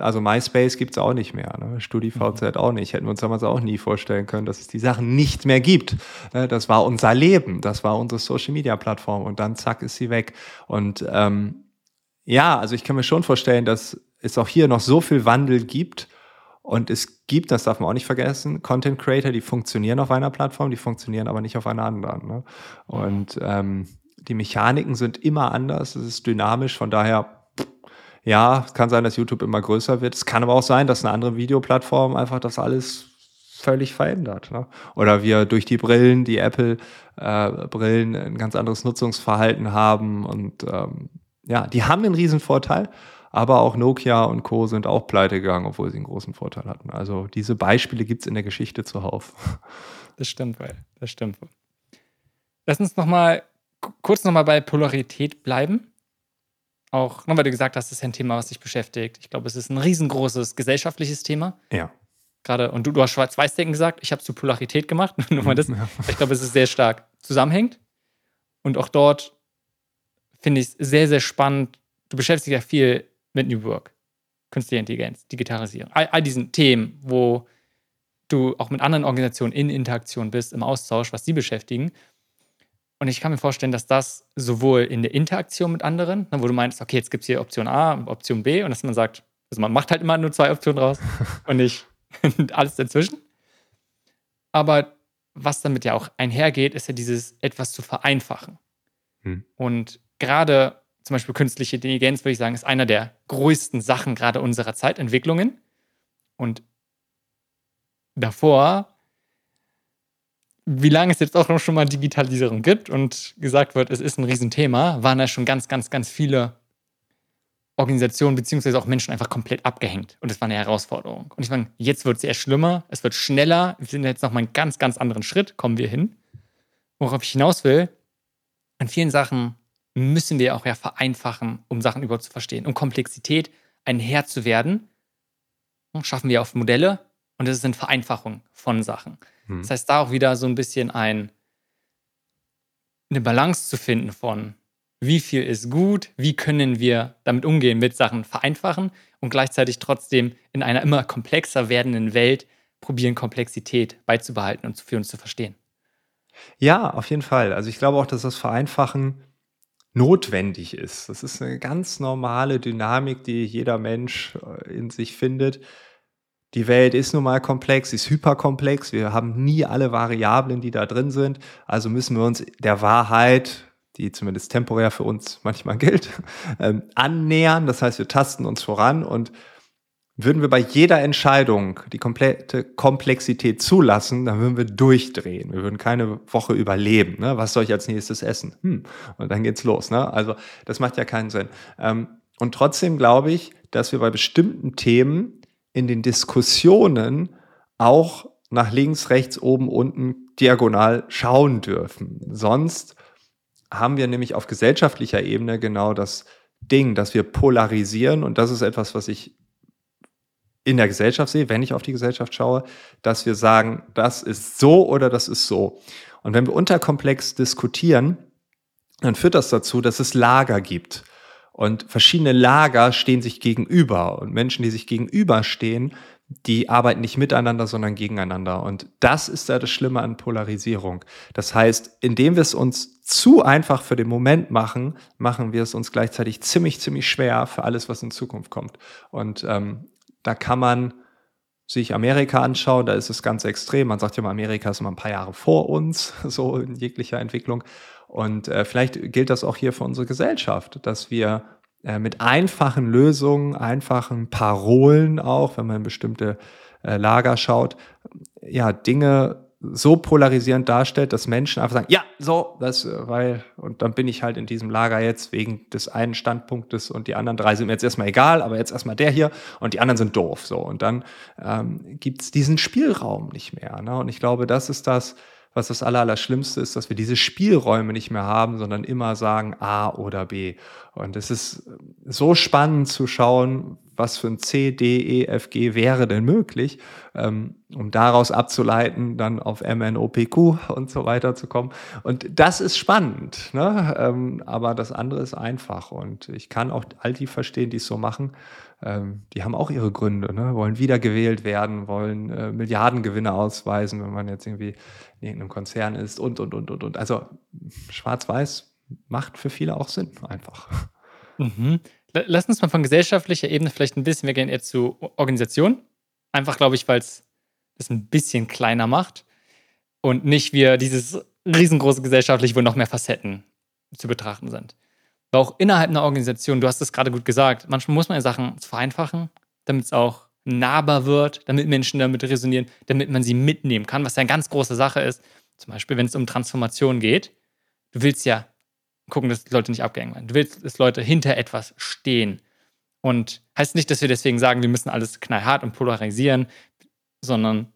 also MySpace gibt's auch nicht mehr, ne? StudiVZ mhm. auch nicht, hätten wir uns damals auch nie vorstellen können, dass es die Sachen nicht mehr gibt. Ne, das war unser Leben, das war unsere Social Media Plattform und dann zack ist sie weg. Und ähm, ja, also ich kann mir schon vorstellen, dass es auch hier noch so viel Wandel gibt. Und es gibt, das darf man auch nicht vergessen, Content Creator, die funktionieren auf einer Plattform, die funktionieren aber nicht auf einer anderen. Ne? Und ähm, die Mechaniken sind immer anders, es ist dynamisch, von daher ja, es kann sein, dass YouTube immer größer wird. Es kann aber auch sein, dass eine andere Videoplattform einfach das alles völlig verändert. Ne? Oder wir durch die Brillen, die Apple-Brillen, äh, ein ganz anderes Nutzungsverhalten haben. Und ähm, ja, die haben einen riesen Vorteil, aber auch Nokia und Co. sind auch pleite gegangen, obwohl sie einen großen Vorteil hatten. Also diese Beispiele gibt es in der Geschichte zuhauf. Das stimmt, weil das stimmt. Lass uns noch mal kurz noch mal bei Polarität bleiben. Auch, weil du gesagt hast, das ist ein Thema, was dich beschäftigt. Ich glaube, es ist ein riesengroßes gesellschaftliches Thema. Ja gerade, und du, du hast Schwarz-Weiß-Denken gesagt, ich habe zu Polarität gemacht. Nur mal das. Ja. Ich glaube, es ist sehr stark zusammenhängt. Und auch dort finde ich es sehr, sehr spannend. Du beschäftigst dich ja viel mit New Work, künstliche Intelligenz, Digitalisierung, all, all diesen Themen, wo du auch mit anderen Organisationen in Interaktion bist, im Austausch, was sie beschäftigen. Und ich kann mir vorstellen, dass das sowohl in der Interaktion mit anderen, ne, wo du meinst, okay, jetzt gibt es hier Option A und Option B, und dass man sagt, also man macht halt immer nur zwei Optionen raus und nicht und alles dazwischen. Aber was damit ja auch einhergeht, ist ja dieses etwas zu vereinfachen. Hm. Und gerade zum Beispiel künstliche Intelligenz, würde ich sagen, ist einer der größten Sachen gerade unserer Zeitentwicklungen. Und davor, wie lange es jetzt auch noch schon mal Digitalisierung gibt und gesagt wird, es ist ein Riesenthema, waren da schon ganz, ganz, ganz viele Organisationen beziehungsweise auch Menschen einfach komplett abgehängt. Und das war eine Herausforderung. Und ich meine, jetzt wird es eher schlimmer, es wird schneller. Wir sind jetzt noch mal einen ganz, ganz anderen Schritt, kommen wir hin. Worauf ich hinaus will, an vielen Sachen müssen wir auch ja vereinfachen, um Sachen überhaupt zu verstehen. Um Komplexität ein Herr zu werden, schaffen wir auf Modelle und das sind Vereinfachungen von Sachen. Hm. Das heißt, da auch wieder so ein bisschen ein, eine Balance zu finden von wie viel ist gut, wie können wir damit umgehen, mit Sachen vereinfachen und gleichzeitig trotzdem in einer immer komplexer werdenden Welt probieren, Komplexität beizubehalten und für uns zu verstehen. Ja, auf jeden Fall. Also ich glaube auch, dass das Vereinfachen notwendig ist. Das ist eine ganz normale Dynamik, die jeder Mensch äh, in sich findet. Die Welt ist nun mal komplex, ist hyperkomplex. Wir haben nie alle Variablen, die da drin sind. Also müssen wir uns der Wahrheit, die zumindest temporär für uns manchmal gilt, ähm, annähern. Das heißt, wir tasten uns voran und würden wir bei jeder Entscheidung die komplette Komplexität zulassen, dann würden wir durchdrehen. Wir würden keine Woche überleben. Ne? Was soll ich als nächstes essen? Hm. Und dann geht's los. Ne? Also das macht ja keinen Sinn. Ähm, und trotzdem glaube ich, dass wir bei bestimmten Themen in den Diskussionen auch nach links, rechts, oben, unten diagonal schauen dürfen. Sonst haben wir nämlich auf gesellschaftlicher Ebene genau das Ding, dass wir polarisieren und das ist etwas, was ich in der Gesellschaft sehe, wenn ich auf die Gesellschaft schaue, dass wir sagen, das ist so oder das ist so. Und wenn wir unterkomplex diskutieren, dann führt das dazu, dass es Lager gibt. Und verschiedene Lager stehen sich gegenüber. Und Menschen, die sich gegenüberstehen, die arbeiten nicht miteinander, sondern gegeneinander. Und das ist ja das Schlimme an Polarisierung. Das heißt, indem wir es uns zu einfach für den Moment machen, machen wir es uns gleichzeitig ziemlich, ziemlich schwer für alles, was in Zukunft kommt. Und ähm, da kann man sich Amerika anschauen, da ist es ganz extrem. Man sagt ja mal, Amerika ist immer ein paar Jahre vor uns, so in jeglicher Entwicklung. Und äh, vielleicht gilt das auch hier für unsere Gesellschaft, dass wir mit einfachen Lösungen, einfachen Parolen auch, wenn man in bestimmte äh, Lager schaut, ja, Dinge so polarisierend darstellt, dass Menschen einfach sagen, ja, so, das, äh, weil, und dann bin ich halt in diesem Lager jetzt wegen des einen Standpunktes und die anderen drei sind mir jetzt erstmal egal, aber jetzt erstmal der hier und die anderen sind doof. So, und dann ähm, gibt es diesen Spielraum nicht mehr. Ne? Und ich glaube, das ist das, was das Allerschlimmste ist, dass wir diese Spielräume nicht mehr haben, sondern immer sagen A oder B. Und es ist so spannend zu schauen, was für ein C, D, E, F, G wäre denn möglich, ähm, um daraus abzuleiten, dann auf M, N, O, P, Q und so weiter zu kommen. Und das ist spannend, ne? Ähm, aber das andere ist einfach. Und ich kann auch all die verstehen, die es so machen ähm, die haben auch ihre Gründe, ne? wollen wiedergewählt werden, wollen äh, Milliardengewinne ausweisen, wenn man jetzt irgendwie in irgendeinem Konzern ist und, und, und, und, und. Also schwarz-weiß macht für viele auch Sinn, einfach. Mhm. Lass uns mal von gesellschaftlicher Ebene vielleicht ein bisschen, wir gehen jetzt zu Organisation. Einfach, glaube ich, weil es das ein bisschen kleiner macht und nicht wir dieses riesengroße gesellschaftliche, wo noch mehr Facetten zu betrachten sind. Aber auch innerhalb einer Organisation, du hast es gerade gut gesagt, manchmal muss man Sachen vereinfachen, damit es auch nahbar wird, damit Menschen damit resonieren, damit man sie mitnehmen kann, was ja eine ganz große Sache ist. Zum Beispiel, wenn es um Transformation geht. Du willst ja gucken, dass die Leute nicht abgehängt werden. Du willst, dass Leute hinter etwas stehen. Und heißt nicht, dass wir deswegen sagen, wir müssen alles knallhart und polarisieren, sondern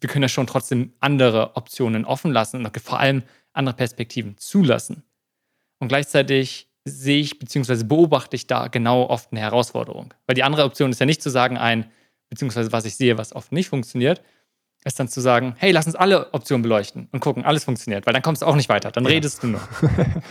wir können ja schon trotzdem andere Optionen offen lassen und vor allem andere Perspektiven zulassen. Und gleichzeitig sehe ich bzw. beobachte ich da genau oft eine Herausforderung. Weil die andere Option ist ja nicht zu sagen, ein, beziehungsweise was ich sehe, was oft nicht funktioniert, ist dann zu sagen, hey, lass uns alle Optionen beleuchten und gucken, alles funktioniert, weil dann kommst du auch nicht weiter, dann ja. redest du nur.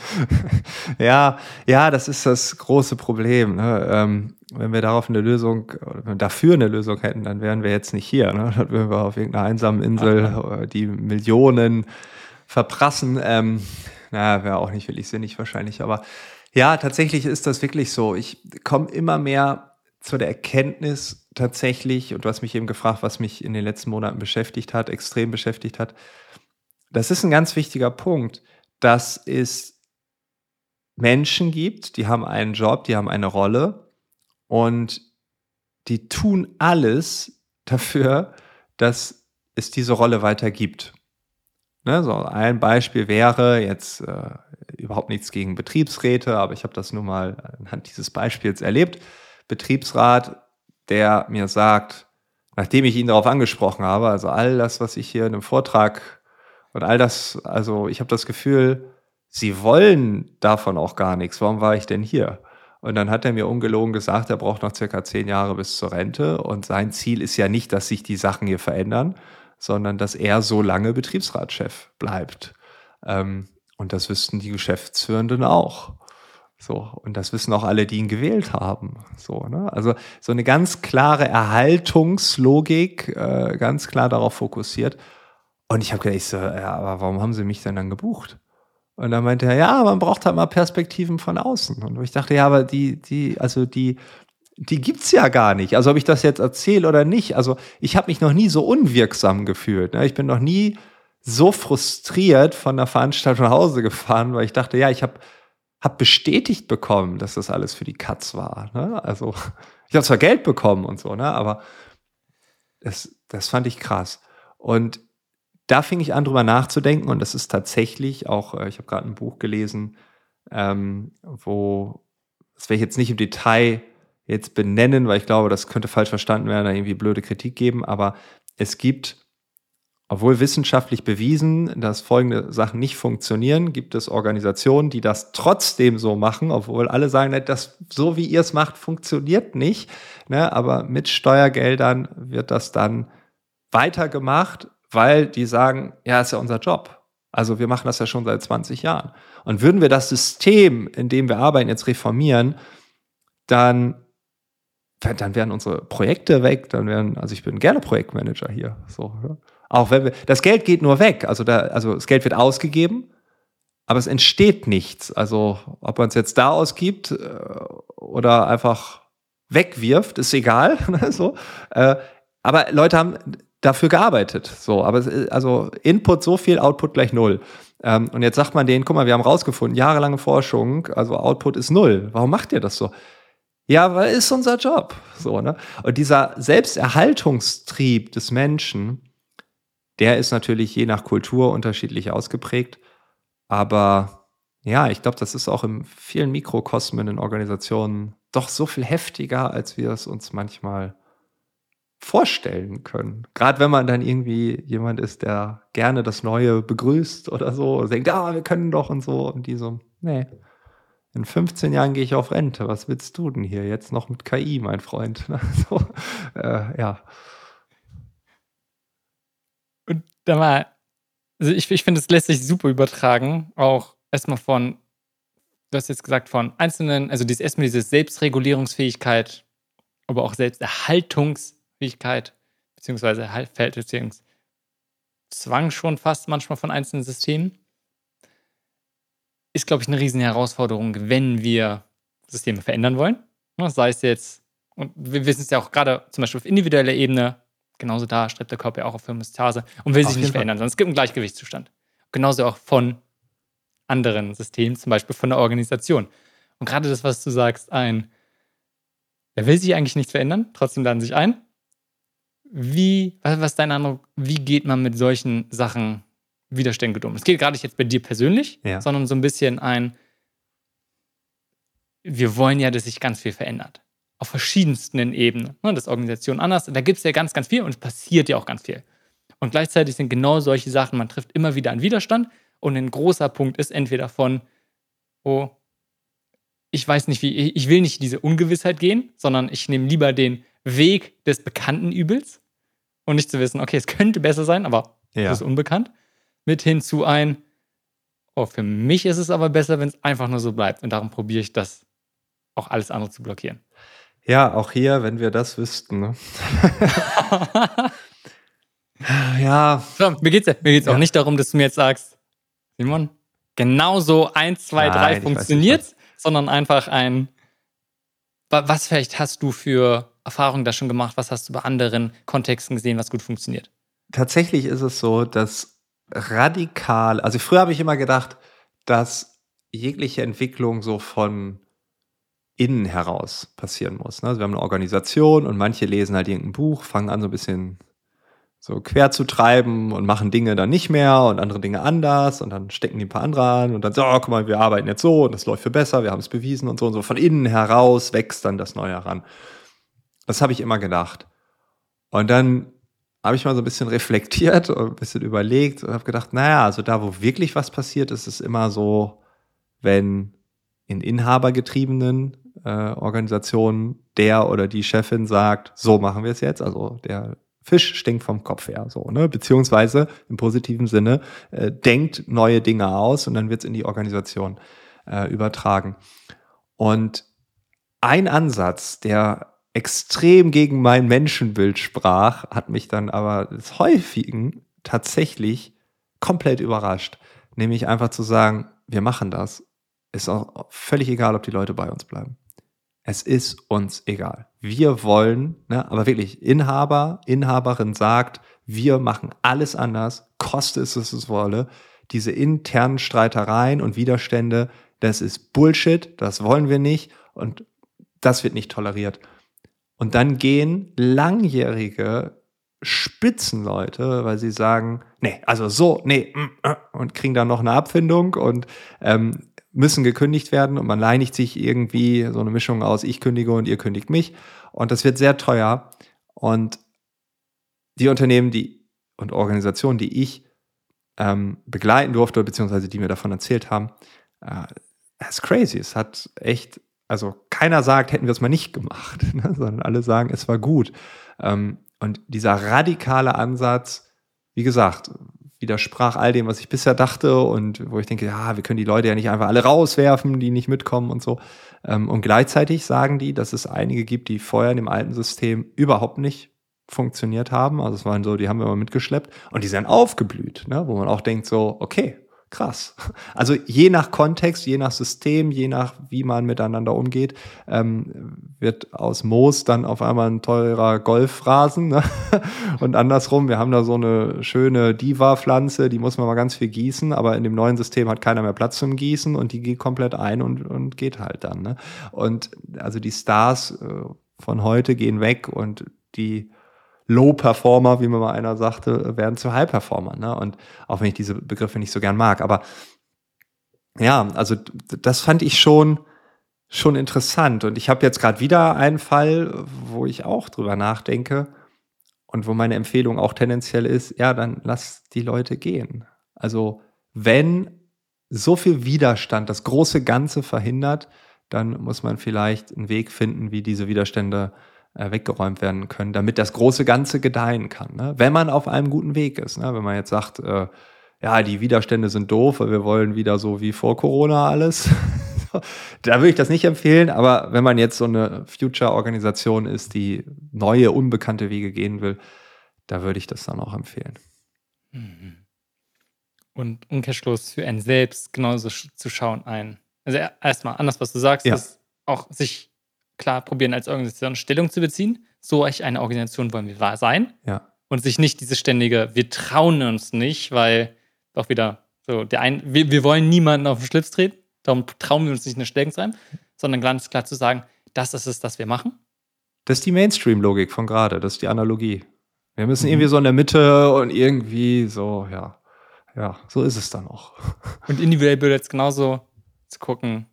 ja, ja, das ist das große Problem. Ne? Ähm, wenn wir darauf eine Lösung, wenn wir dafür eine Lösung hätten, dann wären wir jetzt nicht hier. Ne? Dann würden wir auf irgendeiner einsamen Insel Aha. die Millionen verprassen. Ähm, naja, wäre auch nicht wirklich sinnig wahrscheinlich, aber ja, tatsächlich ist das wirklich so. Ich komme immer mehr zu der Erkenntnis tatsächlich, und du hast mich eben gefragt, was mich in den letzten Monaten beschäftigt hat, extrem beschäftigt hat. Das ist ein ganz wichtiger Punkt, dass es Menschen gibt, die haben einen Job, die haben eine Rolle und die tun alles dafür, dass es diese Rolle weiter gibt. Ne, so ein Beispiel wäre jetzt äh, überhaupt nichts gegen Betriebsräte, aber ich habe das nun mal anhand dieses Beispiels erlebt. Betriebsrat, der mir sagt, nachdem ich ihn darauf angesprochen habe, also all das, was ich hier in einem Vortrag und all das, also ich habe das Gefühl, sie wollen davon auch gar nichts. Warum war ich denn hier? Und dann hat er mir ungelogen gesagt, er braucht noch circa zehn Jahre bis zur Rente und sein Ziel ist ja nicht, dass sich die Sachen hier verändern, sondern dass er so lange Betriebsratschef bleibt. Ähm, und das wüssten die Geschäftsführenden auch. So, und das wissen auch alle, die ihn gewählt haben. So, ne? Also so eine ganz klare Erhaltungslogik, äh, ganz klar darauf fokussiert. Und ich habe gedacht, so, ja, aber warum haben sie mich denn dann gebucht? Und dann meinte er, ja, man braucht halt mal Perspektiven von außen. Und ich dachte, ja, aber die, die, also die, die gibt's ja gar nicht. Also ob ich das jetzt erzähle oder nicht. Also ich habe mich noch nie so unwirksam gefühlt. Ne? Ich bin noch nie so frustriert von der Veranstaltung nach Hause gefahren, weil ich dachte, ja, ich habe hab bestätigt bekommen, dass das alles für die Katz war. Ne? Also ich habe zwar Geld bekommen und so, ne? aber das, das fand ich krass. Und da fing ich an, drüber nachzudenken und das ist tatsächlich auch, äh, ich habe gerade ein Buch gelesen, ähm, wo, das werde ich jetzt nicht im Detail jetzt benennen, weil ich glaube, das könnte falsch verstanden werden, da irgendwie blöde Kritik geben, aber es gibt, obwohl wissenschaftlich bewiesen, dass folgende Sachen nicht funktionieren, gibt es Organisationen, die das trotzdem so machen, obwohl alle sagen, das so wie ihr es macht, funktioniert nicht. Ne? Aber mit Steuergeldern wird das dann weitergemacht weil die sagen, ja, ist ja unser Job. Also wir machen das ja schon seit 20 Jahren. Und würden wir das System, in dem wir arbeiten, jetzt reformieren, dann, dann wären unsere Projekte weg, dann wären, also ich bin gerne Projektmanager hier. So. Auch wenn wir, das Geld geht nur weg, also, da, also das Geld wird ausgegeben, aber es entsteht nichts. Also ob man es jetzt da ausgibt äh, oder einfach wegwirft, ist egal. Ne, so. Äh, aber Leute haben dafür gearbeitet. So, aber also Input so viel, Output gleich null. Ähm, und jetzt sagt man denen, guck mal, wir haben rausgefunden, jahrelange Forschung, also Output ist null. Warum macht ihr das so? Ja, weil ist unser Job. So, ne? Und dieser Selbsterhaltungstrieb des Menschen, der ist natürlich je nach Kultur unterschiedlich ausgeprägt. Aber ja, ich glaube, das ist auch in vielen Mikrokosmen in Organisationen doch so viel heftiger, als wir es uns manchmal vorstellen können. Gerade wenn man dann irgendwie jemand ist, der gerne das Neue begrüßt oder so, und denkt, ja, wir können doch und so. Und die so, nee, in 15 Jahren gehe ich auf Rente. Was willst du denn hier jetzt noch mit KI, mein Freund? so, äh, ja. Da mal, also ich, ich finde, es lässt sich super übertragen, auch erstmal von, du hast jetzt gesagt, von einzelnen, also dieses, erstmal diese Selbstregulierungsfähigkeit, aber auch Selbsterhaltungs- Fähigkeit beziehungsweise Verhältnismäßigkeitszwang schon fast manchmal von einzelnen Systemen, ist, glaube ich, eine riesen Herausforderung, wenn wir Systeme verändern wollen. Ne, sei es jetzt, und wir wissen es ja auch gerade zum Beispiel auf individueller Ebene, genauso da strebt der Körper ja auch auf Homöostase und will auf sich nicht verändern, sondern es gibt einen Gleichgewichtszustand. Genauso auch von anderen Systemen, zum Beispiel von der Organisation. Und gerade das, was du sagst, ein, wer will sich eigentlich nichts verändern, trotzdem laden sich ein, wie, was ist dein Eindruck, wie geht man mit solchen Sachen widerständig um? Es geht gerade nicht jetzt bei dir persönlich, ja. sondern so ein bisschen ein, wir wollen ja, dass sich ganz viel verändert. Auf verschiedensten Ebenen. Ne, das Organisation anders. Da gibt es ja ganz, ganz viel und es passiert ja auch ganz viel. Und gleichzeitig sind genau solche Sachen, man trifft immer wieder einen Widerstand und ein großer Punkt ist entweder von, oh, ich weiß nicht, wie, ich will nicht diese Ungewissheit gehen, sondern ich nehme lieber den Weg des bekannten Übels und nicht zu wissen, okay, es könnte besser sein, aber ja. es ist unbekannt, mit hin zu ein, oh, für mich ist es aber besser, wenn es einfach nur so bleibt. Und darum probiere ich das auch alles andere zu blockieren. Ja, auch hier, wenn wir das wüssten. Ne? ja. So, mir geht es mir geht's ja. auch nicht darum, dass du mir jetzt sagst, Simon, genau so 1, 2, 3 funktioniert, sondern einfach ein, was vielleicht hast du für Erfahrungen da schon gemacht? Was hast du bei anderen Kontexten gesehen, was gut funktioniert? Tatsächlich ist es so, dass radikal, also früher habe ich immer gedacht, dass jegliche Entwicklung so von innen heraus passieren muss. Ne? Also wir haben eine Organisation und manche lesen halt irgendein Buch, fangen an so ein bisschen so quer zu treiben und machen Dinge dann nicht mehr und andere Dinge anders und dann stecken die ein paar andere an und dann so, oh, guck mal, wir arbeiten jetzt so und das läuft für besser, wir haben es bewiesen und so und so. Von innen heraus wächst dann das Neue heran. Das habe ich immer gedacht. Und dann habe ich mal so ein bisschen reflektiert und ein bisschen überlegt und habe gedacht, naja, also da, wo wirklich was passiert, ist es immer so, wenn in inhabergetriebenen äh, Organisationen der oder die Chefin sagt, so machen wir es jetzt, also der Fisch stinkt vom Kopf her, so, ne? Beziehungsweise im positiven Sinne äh, denkt neue Dinge aus und dann wird es in die Organisation äh, übertragen. Und ein Ansatz, der extrem gegen mein Menschenbild sprach, hat mich dann aber des Häufigen tatsächlich komplett überrascht. Nämlich einfach zu sagen, wir machen das. Ist auch völlig egal, ob die Leute bei uns bleiben. Es ist uns egal. Wir wollen, ne, aber wirklich, Inhaber, Inhaberin sagt, wir machen alles anders, koste es, es es wolle. Diese internen Streitereien und Widerstände, das ist Bullshit, das wollen wir nicht und das wird nicht toleriert. Und dann gehen langjährige Spitzenleute, weil sie sagen, nee, also so, nee, mm, äh, und kriegen dann noch eine Abfindung und ähm, müssen gekündigt werden und man leinigt sich irgendwie so eine Mischung aus, ich kündige und ihr kündigt mich. Und das wird sehr teuer. Und die Unternehmen, die und Organisationen, die ich ähm, begleiten durfte, beziehungsweise die mir davon erzählt haben, äh, ist crazy. Es hat echt, also keiner sagt, hätten wir es mal nicht gemacht, ne? sondern alle sagen, es war gut. Ähm, und dieser radikale Ansatz, wie gesagt, widersprach all dem, was ich bisher dachte und wo ich denke, ja, wir können die Leute ja nicht einfach alle rauswerfen, die nicht mitkommen und so. Ähm, und gleichzeitig sagen die, dass es einige gibt, die vorher in dem alten System überhaupt nicht funktioniert haben. Also es waren so, die haben wir immer mitgeschleppt und die sind aufgeblüht, ne? wo man auch denkt so, okay, krass. Also je nach Kontext, je nach System, je nach wie man miteinander umgeht, ähm, wird aus Moos dann auf einmal ein teurer Golfrasen. Ne? Und andersrum, wir haben da so eine schöne Diva-Pflanze, die muss man mal ganz viel gießen, aber in dem neuen System hat keiner mehr Platz zum Gießen und die geht komplett ein und, und geht halt dann. Ne? Und also die Stars äh, von heute gehen weg und die Low-Performer, wie mir mal einer sagte, werden zu High-Performern. Ne? Und auch wenn ich diese Begriffe nicht so gern mag. Aber ja, also das fand ich schon, schon interessant. Und ich habe jetzt gerade wieder einen Fall, wo ich auch drüber nachdenke und wo meine Empfehlung auch tendenziell ist, ja, dann lass die Leute gehen. Also wenn so viel Widerstand das große Ganze verhindert, dann muss man vielleicht einen Weg finden, wie diese Widerstände äh, weggeräumt werden können, damit das große Ganze gedeihen kann. Ne? Wenn man auf einem guten Weg ist. Ne? Wenn man jetzt sagt, äh, ja, die Widerstände sind doof, wir wollen wieder so wie vor Corona alles. da würde ich das nicht empfehlen, aber wenn man jetzt so eine Future-Organisation ist, die neue, unbekannte Wege gehen will, da würde ich das dann auch empfehlen. Mhm. Und Umkehrschluss für einen selbst genauso zu schauen ein. Also erstmal anders, was du sagst, ja. ist auch sich klar probieren, als Organisation Stellung zu beziehen. So eine Organisation wollen wir sein. Ja. Und sich nicht diese ständige, wir trauen uns nicht, weil doch wieder so, der ein, wir, wir wollen niemanden auf den Schlitz treten, darum trauen wir uns nicht eine Stellung zu haben, sondern ganz klar zu sagen, das ist es, das wir machen. Das ist die Mainstream-Logik von gerade, das ist die Analogie. Wir müssen mhm. irgendwie so in der Mitte und irgendwie so, ja. Ja, so ist es dann auch. Und individuell würde jetzt genauso zu gucken,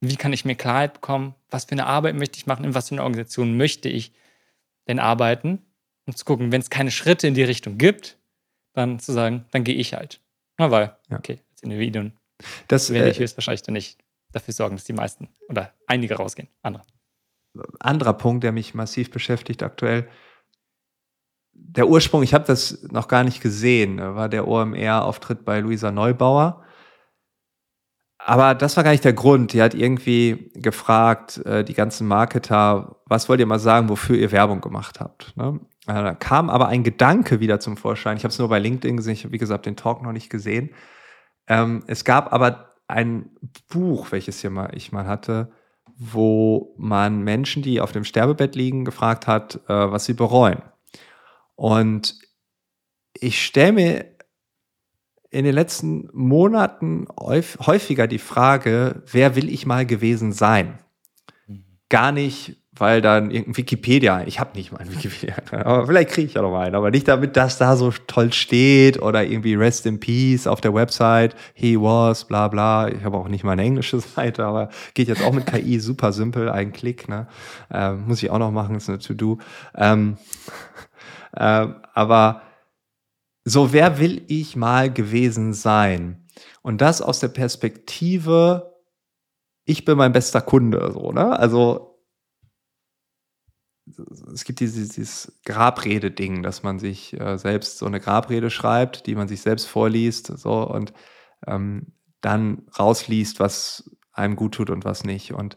wie kann ich mir Klarheit bekommen, was für eine Arbeit möchte ich machen, in was für eine Organisation möchte ich denn arbeiten und zu gucken, wenn es keine Schritte in die Richtung gibt, dann zu sagen, dann gehe ich halt. Na, weil, ja. okay, als Individuum das, werde ich äh, höchstwahrscheinlich dann nicht dafür sorgen, dass die meisten oder einige rausgehen. Andere. Anderer Punkt, der mich massiv beschäftigt aktuell, der Ursprung, ich habe das noch gar nicht gesehen, war der OMR-Auftritt bei Luisa Neubauer. Aber das war gar nicht der Grund. Die hat irgendwie gefragt, äh, die ganzen Marketer, was wollt ihr mal sagen, wofür ihr Werbung gemacht habt? Ne? Äh, da kam aber ein Gedanke wieder zum Vorschein. Ich habe es nur bei LinkedIn gesehen, ich habe, wie gesagt, den Talk noch nicht gesehen. Ähm, es gab aber ein Buch, welches hier mal ich mal hatte, wo man Menschen, die auf dem Sterbebett liegen, gefragt hat, äh, was sie bereuen. Und ich stelle mir in den letzten Monaten häufiger die Frage, wer will ich mal gewesen sein? Mhm. Gar nicht, weil dann irgendein Wikipedia, ich habe nicht mal ein Wikipedia, aber vielleicht kriege ich ja noch einen, aber nicht damit das da so toll steht oder irgendwie Rest in Peace auf der Website, he was, bla bla. Ich habe auch nicht mal eine englische Seite, aber geht jetzt auch mit KI super simpel, ein Klick, ne? Ähm, muss ich auch noch machen, ist eine To-Do. Ähm, äh, aber so, wer will ich mal gewesen sein? Und das aus der Perspektive, ich bin mein bester Kunde, so, ne? Also, es gibt dieses, dieses Grabrede-Ding, dass man sich äh, selbst so eine Grabrede schreibt, die man sich selbst vorliest, so, und ähm, dann rausliest, was einem gut tut und was nicht. Und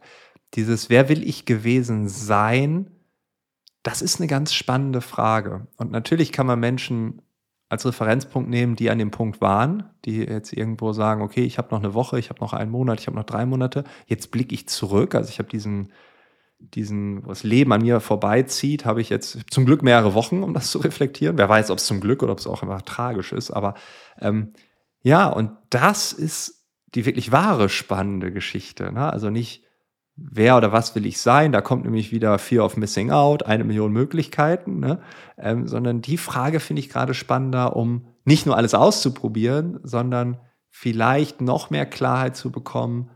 dieses, wer will ich gewesen sein, das ist eine ganz spannende Frage. Und natürlich kann man Menschen als Referenzpunkt nehmen, die an dem Punkt waren, die jetzt irgendwo sagen, okay, ich habe noch eine Woche, ich habe noch einen Monat, ich habe noch drei Monate, jetzt blicke ich zurück. Also ich habe diesen, diesen, was Leben an mir vorbeizieht, habe ich jetzt zum Glück mehrere Wochen, um das zu reflektieren. Wer weiß, ob es zum Glück oder ob es auch einfach tragisch ist. Aber ähm, ja, und das ist die wirklich wahre spannende Geschichte. Ne? Also nicht, wer oder was will ich sein? Da kommt nämlich wieder Fear of Missing Out, eine Million Möglichkeiten, ne? ähm, sondern die Frage finde ich gerade spannender, um nicht nur alles auszuprobieren, sondern vielleicht noch mehr Klarheit zu bekommen,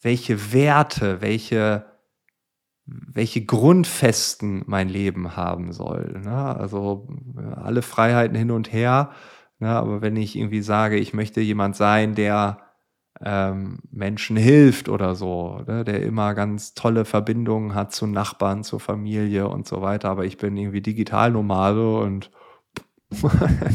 welche Werte, welche, welche Grundfesten mein Leben haben soll. Ne? Also alle Freiheiten hin und her. Ne? Aber wenn ich irgendwie sage, ich möchte jemand sein, der ähm, Menschen hilft oder so, ne? der immer ganz tolle Verbindungen hat zu Nachbarn, zur Familie und so weiter. Aber ich bin irgendwie Digitalnomade und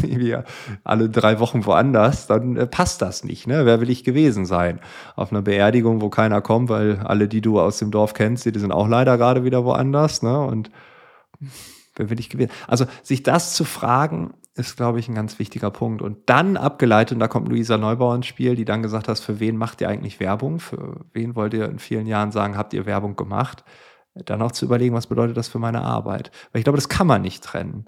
irgendwie alle drei Wochen woanders, dann äh, passt das nicht. Ne? Wer will ich gewesen sein? Auf einer Beerdigung, wo keiner kommt, weil alle, die du aus dem Dorf kennst, die, die sind auch leider gerade wieder woanders. Ne? Und wer will ich gewesen? Also sich das zu fragen, ist, glaube ich, ein ganz wichtiger Punkt. Und dann abgeleitet, und da kommt Luisa Neubauer ins Spiel, die dann gesagt hat, für wen macht ihr eigentlich Werbung? Für wen wollt ihr in vielen Jahren sagen, habt ihr Werbung gemacht? Dann auch zu überlegen, was bedeutet das für meine Arbeit? Weil ich glaube, das kann man nicht trennen.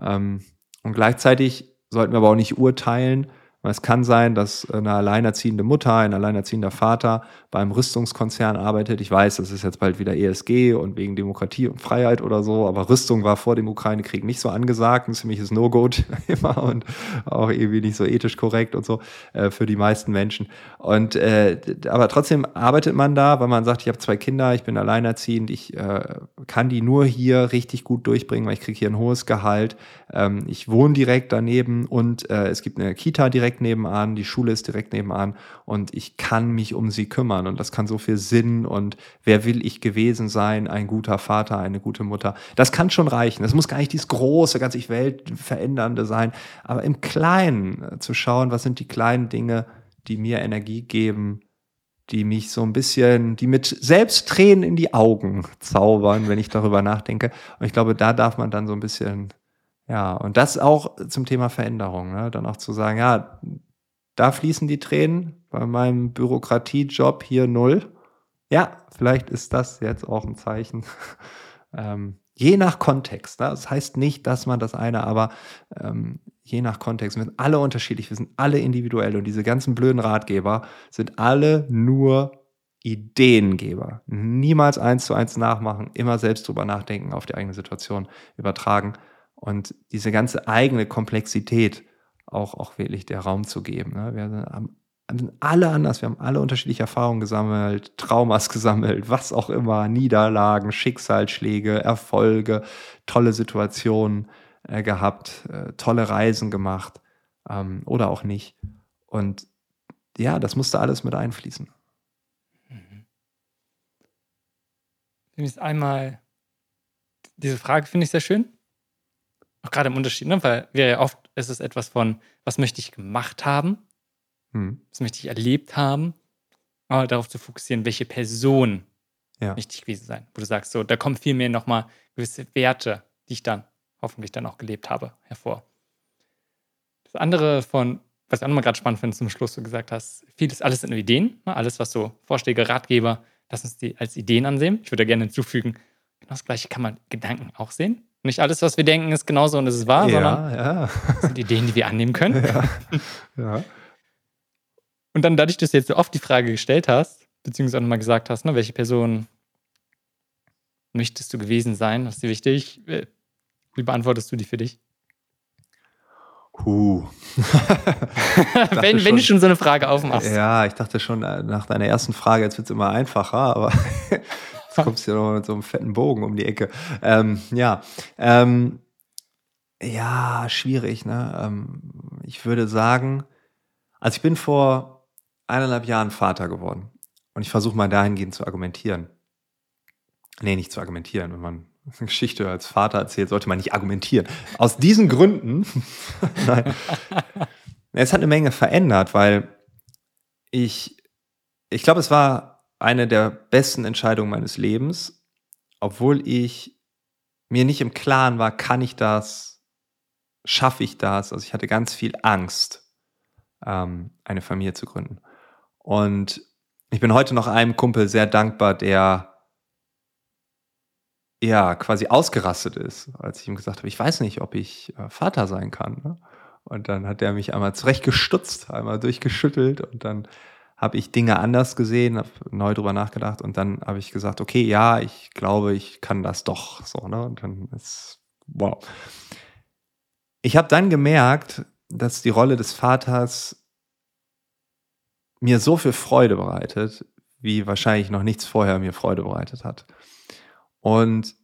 Ähm, und gleichzeitig sollten wir aber auch nicht urteilen, es kann sein, dass eine alleinerziehende Mutter, ein alleinerziehender Vater beim Rüstungskonzern arbeitet. Ich weiß, das ist jetzt bald wieder ESG und wegen Demokratie und Freiheit oder so, aber Rüstung war vor dem Ukraine-Krieg nicht so angesagt, ein ziemliches No-Go immer und auch irgendwie nicht so ethisch korrekt und so äh, für die meisten Menschen. Und äh, aber trotzdem arbeitet man da, weil man sagt, ich habe zwei Kinder, ich bin alleinerziehend, ich äh, kann die nur hier richtig gut durchbringen, weil ich kriege hier ein hohes Gehalt. Ähm, ich wohne direkt daneben und äh, es gibt eine Kita direkt nebenan, die Schule ist direkt nebenan und ich kann mich um sie kümmern und das kann so viel Sinn und wer will ich gewesen sein, ein guter Vater, eine gute Mutter. Das kann schon reichen. Das muss gar nicht dieses große, ganz ich weltverändernde sein, aber im Kleinen äh, zu schauen, was sind die kleinen Dinge, die mir Energie geben, die mich so ein bisschen, die mit selbst Tränen in die Augen zaubern, wenn ich darüber nachdenke. Und ich glaube, da darf man dann so ein bisschen ja, und das auch zum Thema Veränderung, ne? dann auch zu sagen, ja, da fließen die Tränen bei meinem Bürokratiejob hier null. Ja, vielleicht ist das jetzt auch ein Zeichen. ähm, je nach Kontext. Ne? Das heißt nicht, dass man das eine, aber ähm, je nach Kontext. Wir sind alle unterschiedlich, wir sind alle individuell und diese ganzen blöden Ratgeber sind alle nur Ideengeber. Niemals eins zu eins nachmachen, immer selbst drüber nachdenken, auf die eigene Situation übertragen und diese ganze eigene Komplexität auch, auch wirklich der Raum zu geben. Ne? Wir sind alle anders, wir haben alle unterschiedliche Erfahrungen gesammelt, Traumas gesammelt, was auch immer, Niederlagen, Schicksalsschläge, Erfolge, tolle Situationen äh, gehabt, äh, tolle Reisen gemacht ähm, oder auch nicht. Und ja, das musste alles mit einfließen. Mhm. Einmal, diese Frage finde ich sehr schön, auch gerade im Unterschied, ne? weil wir ja oft ist es etwas von, was möchte ich gemacht haben, hm. was möchte ich erlebt haben, aber darauf zu fokussieren, welche Person ja. möchte ich gewesen sein. Wo du sagst, so, da kommen viel mehr nochmal gewisse Werte, die ich dann hoffentlich dann auch gelebt habe, hervor. Das andere von, was ich auch nochmal gerade spannend finde, zum Schluss du gesagt hast, vieles, alles sind nur Ideen, ne? alles, was so Vorschläge, Ratgeber, lass uns die als Ideen ansehen. Ich würde gerne hinzufügen, genau das gleiche kann man Gedanken auch sehen. Nicht alles, was wir denken, ist genauso und es ist wahr, ja, sondern ja. sind Ideen, die wir annehmen können. Ja. ja. Und dann dadurch, dass du jetzt so oft die Frage gestellt hast, beziehungsweise auch nochmal gesagt hast, ne, welche Person möchtest du gewesen sein, was ist dir wichtig, äh, wie beantwortest du die für dich? Huh. wenn, schon, wenn du schon so eine Frage aufmachst. Ja, ich dachte schon äh, nach deiner ersten Frage, jetzt wird es immer einfacher, aber Jetzt kommst du ja noch mit so einem fetten Bogen um die Ecke. Ähm, ja, ähm, ja, schwierig. Ne? Ähm, ich würde sagen, also ich bin vor eineinhalb Jahren Vater geworden und ich versuche mal dahingehend zu argumentieren. Nee, nicht zu argumentieren. Wenn man eine Geschichte als Vater erzählt, sollte man nicht argumentieren. Aus diesen Gründen, nein, es hat eine Menge verändert, weil ich, ich glaube, es war eine der besten Entscheidungen meines Lebens, obwohl ich mir nicht im Klaren war, kann ich das, schaffe ich das. Also ich hatte ganz viel Angst, ähm, eine Familie zu gründen. Und ich bin heute noch einem Kumpel sehr dankbar, der ja quasi ausgerastet ist, als ich ihm gesagt habe, ich weiß nicht, ob ich äh, Vater sein kann. Ne? Und dann hat er mich einmal zurechtgestutzt, einmal durchgeschüttelt und dann habe ich Dinge anders gesehen, habe neu drüber nachgedacht und dann habe ich gesagt, okay, ja, ich glaube, ich kann das doch so, ne? Und dann ist wow. Ich habe dann gemerkt, dass die Rolle des Vaters mir so viel Freude bereitet, wie wahrscheinlich noch nichts vorher mir Freude bereitet hat. Und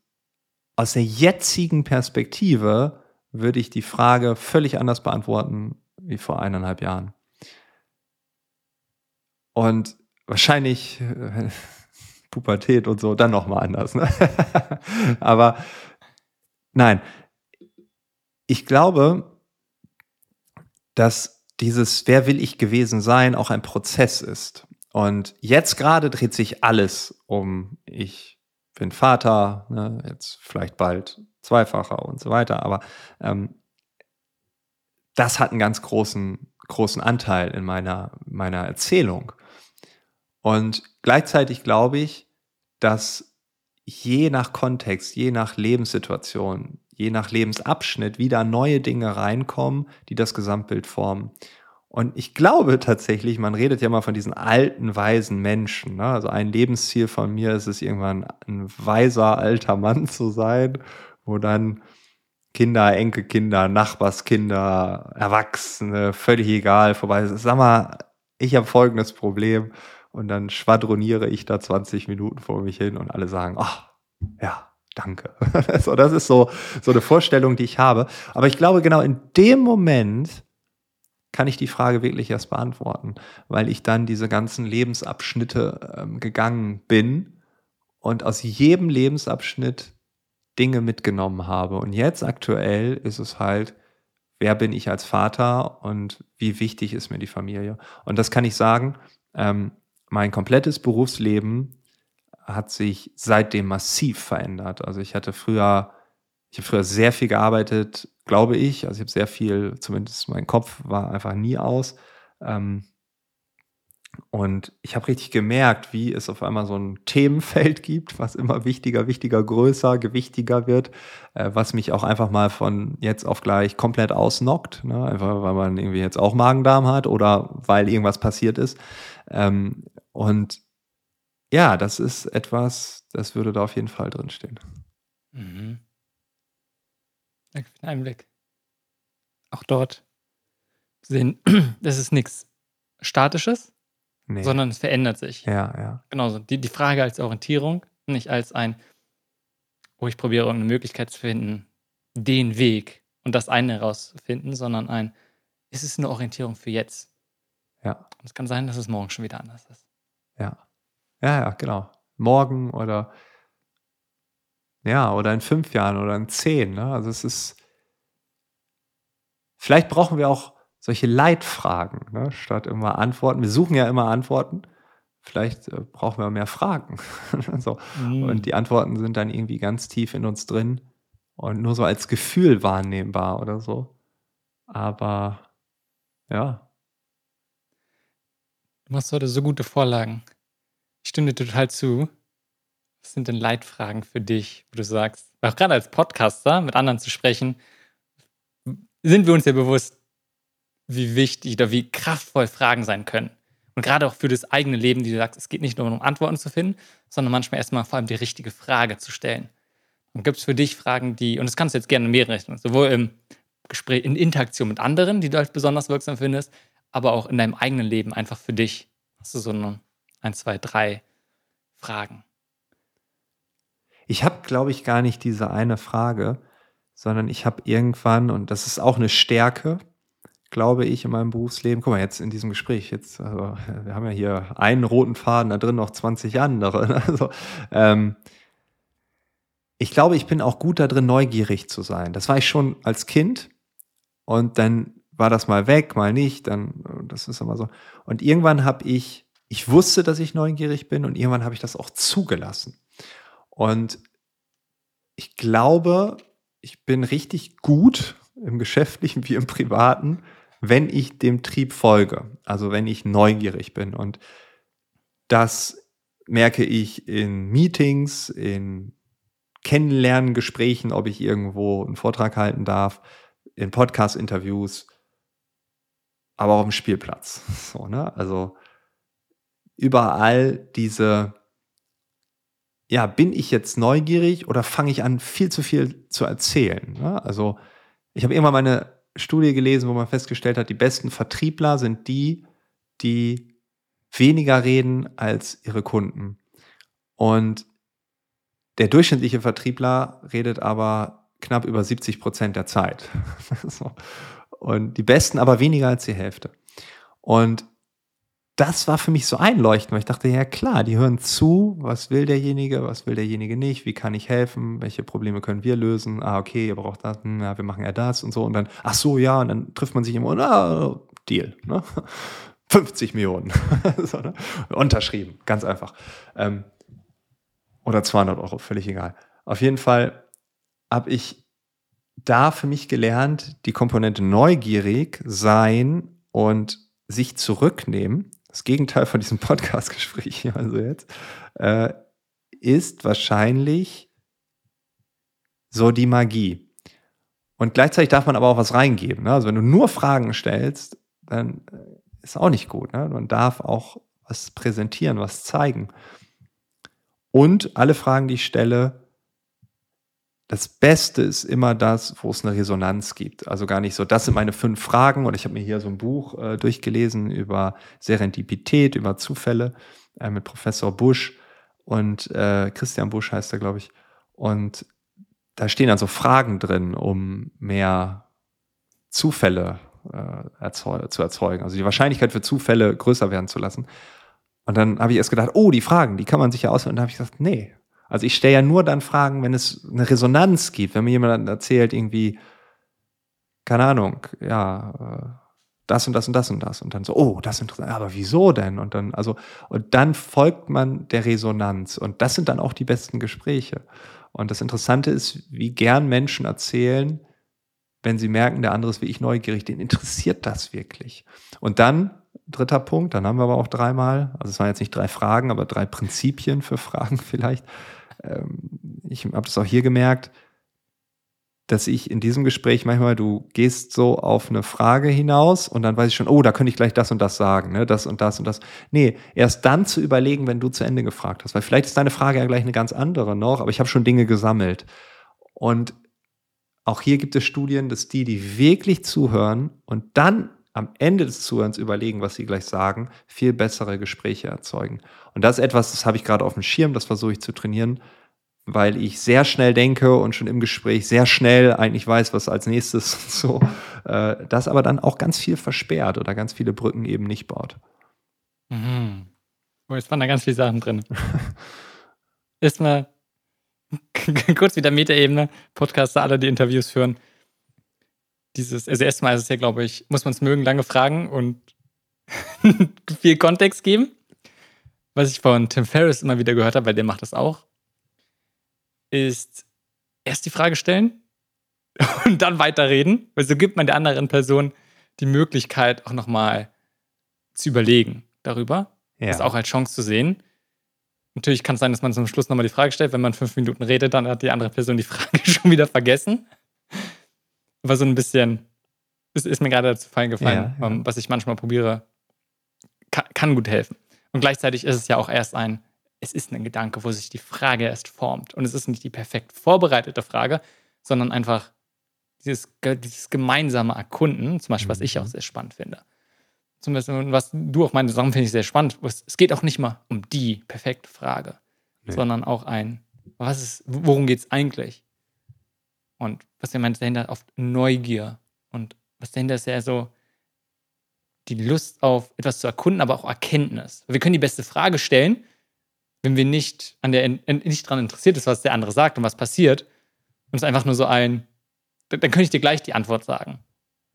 aus der jetzigen Perspektive würde ich die Frage völlig anders beantworten wie vor eineinhalb Jahren. Und wahrscheinlich äh, Pubertät und so dann nochmal anders. Ne? Aber nein, ich glaube, dass dieses Wer will ich gewesen sein auch ein Prozess ist. Und jetzt gerade dreht sich alles um ich bin Vater, ne, jetzt vielleicht bald zweifacher und so weiter, aber ähm, das hat einen ganz großen, großen Anteil in meiner, meiner Erzählung. Und gleichzeitig glaube ich, dass je nach Kontext, je nach Lebenssituation, je nach Lebensabschnitt wieder neue Dinge reinkommen, die das Gesamtbild formen. Und ich glaube tatsächlich, man redet ja mal von diesen alten, weisen Menschen. Ne? Also ein Lebensziel von mir ist es, irgendwann ein weiser alter Mann zu sein, wo dann Kinder, Enkelkinder, Nachbarskinder, Erwachsene, völlig egal, vorbei. Sag mal, ich habe folgendes Problem und dann schwadroniere ich da 20 Minuten vor mich hin und alle sagen, ach, ja, danke. so, das ist so, so eine Vorstellung, die ich habe. Aber ich glaube, genau in dem Moment, kann ich die Frage wirklich erst beantworten, weil ich dann diese ganzen Lebensabschnitte ähm, gegangen bin und aus jedem Lebensabschnitt Dinge mitgenommen habe. Und jetzt aktuell ist es halt, wer bin ich als Vater und wie wichtig ist mir die Familie. Und das kann ich sagen, ähm, mein komplettes Berufsleben hat sich seitdem massiv verändert. Also ich hatte früher, ich habe früher sehr viel gearbeitet, glaube ich. Also ich habe sehr viel, zumindest mein Kopf war einfach nie aus. Ähm, und ich habe richtig gemerkt, wie es auf einmal so ein Themenfeld gibt, was immer wichtiger, wichtiger, größer, gewichtiger wird, äh, was mich auch einfach mal von jetzt auf gleich komplett ausnockt, ne? einfach weil man irgendwie jetzt auch Magen-Darm hat oder weil irgendwas passiert ist. Ähm, und ja, das ist etwas, das würde da auf jeden Fall drinstehen. Mhm. Danke für den Einblick. Auch dort sehen, das ist nichts Statisches, nee. sondern es verändert sich. Ja, ja. Genauso. Die, die Frage als Orientierung, nicht als ein, wo ich probiere, eine Möglichkeit zu finden, den Weg und das eine herauszufinden, sondern ein, ist es eine Orientierung für jetzt? Ja. Und es kann sein, dass es morgen schon wieder anders ist. Ja. Ja, ja, genau. Morgen oder ja, oder in fünf Jahren oder in zehn. Ne? Also es ist, vielleicht brauchen wir auch solche Leitfragen, ne? statt immer Antworten. Wir suchen ja immer Antworten. Vielleicht äh, brauchen wir mehr Fragen. so. Mhm. Und die Antworten sind dann irgendwie ganz tief in uns drin und nur so als Gefühl wahrnehmbar oder so. Aber ja. Du machst heute so gute Vorlagen. Ich stimme dir total zu. Was sind denn Leitfragen für dich, wo du sagst, auch gerade als Podcaster mit anderen zu sprechen, sind wir uns ja bewusst, wie wichtig oder wie kraftvoll Fragen sein können. Und gerade auch für das eigene Leben, die du sagst, es geht nicht nur um Antworten zu finden, sondern manchmal erstmal vor allem die richtige Frage zu stellen. Und gibt es für dich Fragen, die, und das kannst du jetzt gerne in mehrere Richtungen, sowohl im Gespräch, in Interaktion mit anderen, die du als besonders wirksam findest, aber auch in deinem eigenen Leben einfach für dich. Hast du so eine, ein, zwei, drei Fragen? Ich habe, glaube ich, gar nicht diese eine Frage, sondern ich habe irgendwann, und das ist auch eine Stärke, glaube ich, in meinem Berufsleben. Guck mal, jetzt in diesem Gespräch, jetzt, also, wir haben ja hier einen roten Faden, da drin noch 20 andere. Ne? Also, ähm, ich glaube, ich bin auch gut darin, neugierig zu sein. Das war ich schon als Kind. Und dann war das mal weg, mal nicht. Dann, das ist immer so. Und irgendwann habe ich ich wusste, dass ich neugierig bin und irgendwann habe ich das auch zugelassen. Und ich glaube, ich bin richtig gut im geschäftlichen wie im privaten, wenn ich dem Trieb folge, also wenn ich neugierig bin. Und das merke ich in Meetings, in Kennenlerngesprächen, ob ich irgendwo einen Vortrag halten darf, in Podcast-Interviews, aber auch im Spielplatz. So, ne? Also überall diese, ja, bin ich jetzt neugierig oder fange ich an, viel zu viel zu erzählen? Ne? Also ich habe immer meine Studie gelesen, wo man festgestellt hat, die besten Vertriebler sind die, die weniger reden als ihre Kunden. Und der durchschnittliche Vertriebler redet aber knapp über 70 Prozent der Zeit. Und die besten aber weniger als die Hälfte. Und das war für mich so einleuchtend, weil ich dachte, ja klar, die hören zu, was will derjenige, was will derjenige nicht, wie kann ich helfen, welche Probleme können wir lösen, ah, okay, ihr braucht das, hm, ja, wir machen ja das und so und dann, ach so, ja, und dann trifft man sich immer und, ah, Deal, ne? 50 Millionen, so, ne? unterschrieben, ganz einfach. Ähm, oder 200 Euro, völlig egal. Auf jeden Fall habe ich da für mich gelernt, die Komponente neugierig sein und sich zurücknehmen das Gegenteil von diesem Podcast-Gespräch, also jetzt, äh, ist wahrscheinlich so die Magie. Und gleichzeitig darf man aber auch was reingeben. Ne? Also wenn du nur Fragen stellst, dann äh, ist auch nicht gut. Ne? Man darf auch was präsentieren, was zeigen. Und alle Fragen, die ich stelle, das Beste ist immer das, wo es eine Resonanz gibt. Also gar nicht so, das sind meine fünf Fragen oder ich habe mir hier so ein Buch äh, durchgelesen über Serendipität, über Zufälle äh, mit Professor Busch und äh, Christian Busch heißt er, glaube ich. Und da stehen dann so Fragen drin, um mehr Zufälle äh, erzeu zu erzeugen. Also die Wahrscheinlichkeit für Zufälle größer werden zu lassen. Und dann habe ich erst gedacht, oh, die Fragen, die kann man sich ja auswählen. Und dann habe ich gesagt, nee, also ich stelle ja nur dann Fragen, wenn es eine Resonanz gibt, wenn mir jemand erzählt, irgendwie, keine Ahnung, ja, äh, das und das und das und das. Und dann so, oh, das ist interessant, aber wieso denn? Und dann, also, und dann folgt man der Resonanz. Und das sind dann auch die besten Gespräche. Und das Interessante ist, wie gern Menschen erzählen, wenn sie merken, der andere ist wie ich neugierig, den interessiert das wirklich. Und dann, dritter Punkt, dann haben wir aber auch dreimal, also es waren jetzt nicht drei Fragen, aber drei Prinzipien für Fragen vielleicht ich habe das auch hier gemerkt, dass ich in diesem Gespräch manchmal, du gehst so auf eine Frage hinaus und dann weiß ich schon, oh, da könnte ich gleich das und das sagen, ne? das und das und das. Nee, erst dann zu überlegen, wenn du zu Ende gefragt hast, weil vielleicht ist deine Frage ja gleich eine ganz andere noch, aber ich habe schon Dinge gesammelt. Und auch hier gibt es Studien, dass die, die wirklich zuhören und dann am Ende des Zuhörens überlegen, was sie gleich sagen, viel bessere Gespräche erzeugen. Und das ist etwas, das habe ich gerade auf dem Schirm, das versuche ich zu trainieren, weil ich sehr schnell denke und schon im Gespräch sehr schnell eigentlich weiß, was als nächstes so, äh, das aber dann auch ganz viel versperrt oder ganz viele Brücken eben nicht baut. Mhm. Oh, jetzt waren da ganz viele Sachen drin. Erstmal kurz wieder Metaebene, Podcaster, alle, die Interviews führen dieses, also erstmal ist es ja, glaube ich, muss man es mögen, lange fragen und viel Kontext geben. Was ich von Tim Ferriss immer wieder gehört habe, weil der macht das auch, ist erst die Frage stellen und dann weiterreden, weil so gibt man der anderen Person die Möglichkeit, auch nochmal zu überlegen darüber. Ja. Das auch als Chance zu sehen. Natürlich kann es sein, dass man zum Schluss nochmal die Frage stellt. Wenn man fünf Minuten redet, dann hat die andere Person die Frage schon wieder vergessen war so ein bisschen, ist, ist mir gerade dazu fallen gefallen, ja, ja. Um, was ich manchmal probiere, kann, kann, gut helfen. Und gleichzeitig ist es ja auch erst ein, es ist ein Gedanke, wo sich die Frage erst formt. Und es ist nicht die perfekt vorbereitete Frage, sondern einfach dieses, dieses gemeinsame Erkunden, zum Beispiel, was ich auch mhm. sehr spannend finde. Zum Beispiel, was du auch meinst, Sachen finde ich sehr spannend. Es geht auch nicht mal um die perfekte Frage, nee. sondern auch ein, was ist, worum geht es eigentlich? Und was er meint dahinter oft Neugier. Und was dahinter ist ja so die Lust auf etwas zu erkunden, aber auch Erkenntnis. Wir können die beste Frage stellen, wenn wir nicht an der nicht daran interessiert ist, was der andere sagt und was passiert. Und es ist einfach nur so ein, dann könnte ich dir gleich die Antwort sagen.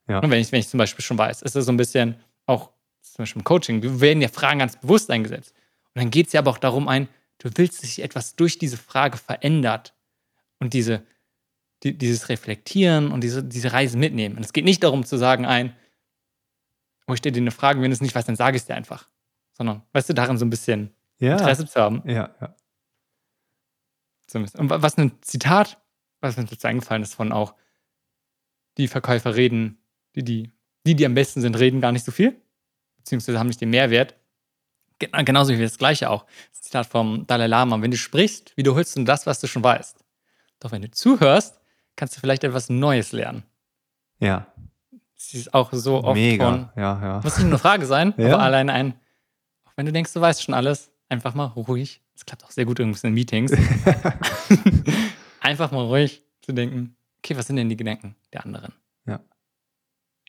Ja. Und wenn ich, wenn ich zum Beispiel schon weiß, ist es so ein bisschen auch zum Beispiel im Coaching, werden ja Fragen ganz bewusst eingesetzt. Und dann geht es ja aber auch darum ein, du willst, dass sich etwas durch diese Frage verändert und diese, die, dieses Reflektieren und diese, diese Reise mitnehmen. Und es geht nicht darum zu sagen ein, oh, ich stelle dir eine Frage, wenn du es nicht weißt, dann sage ich es dir einfach. Sondern, weißt du, darin so ein bisschen ja. Interesse zu haben. Ja, ja. Und was ein Zitat, was mir jetzt eingefallen ist von auch, die Verkäufer reden, die, die, die, die am besten sind, reden gar nicht so viel, beziehungsweise haben nicht den Mehrwert. Genauso wie das Gleiche auch. Das Zitat vom Dalai Lama. Wenn du sprichst, wiederholst du das, was du schon weißt. Doch wenn du zuhörst, kannst du vielleicht etwas Neues lernen. Ja. Das ist auch so oft Mega. von, ja, ja. muss nicht nur eine Frage sein, ja. aber allein ein, auch wenn du denkst, du weißt schon alles, einfach mal ruhig. Das klappt auch sehr gut übrigens in Meetings. einfach mal ruhig zu denken, okay, was sind denn die Gedanken der anderen? Ja.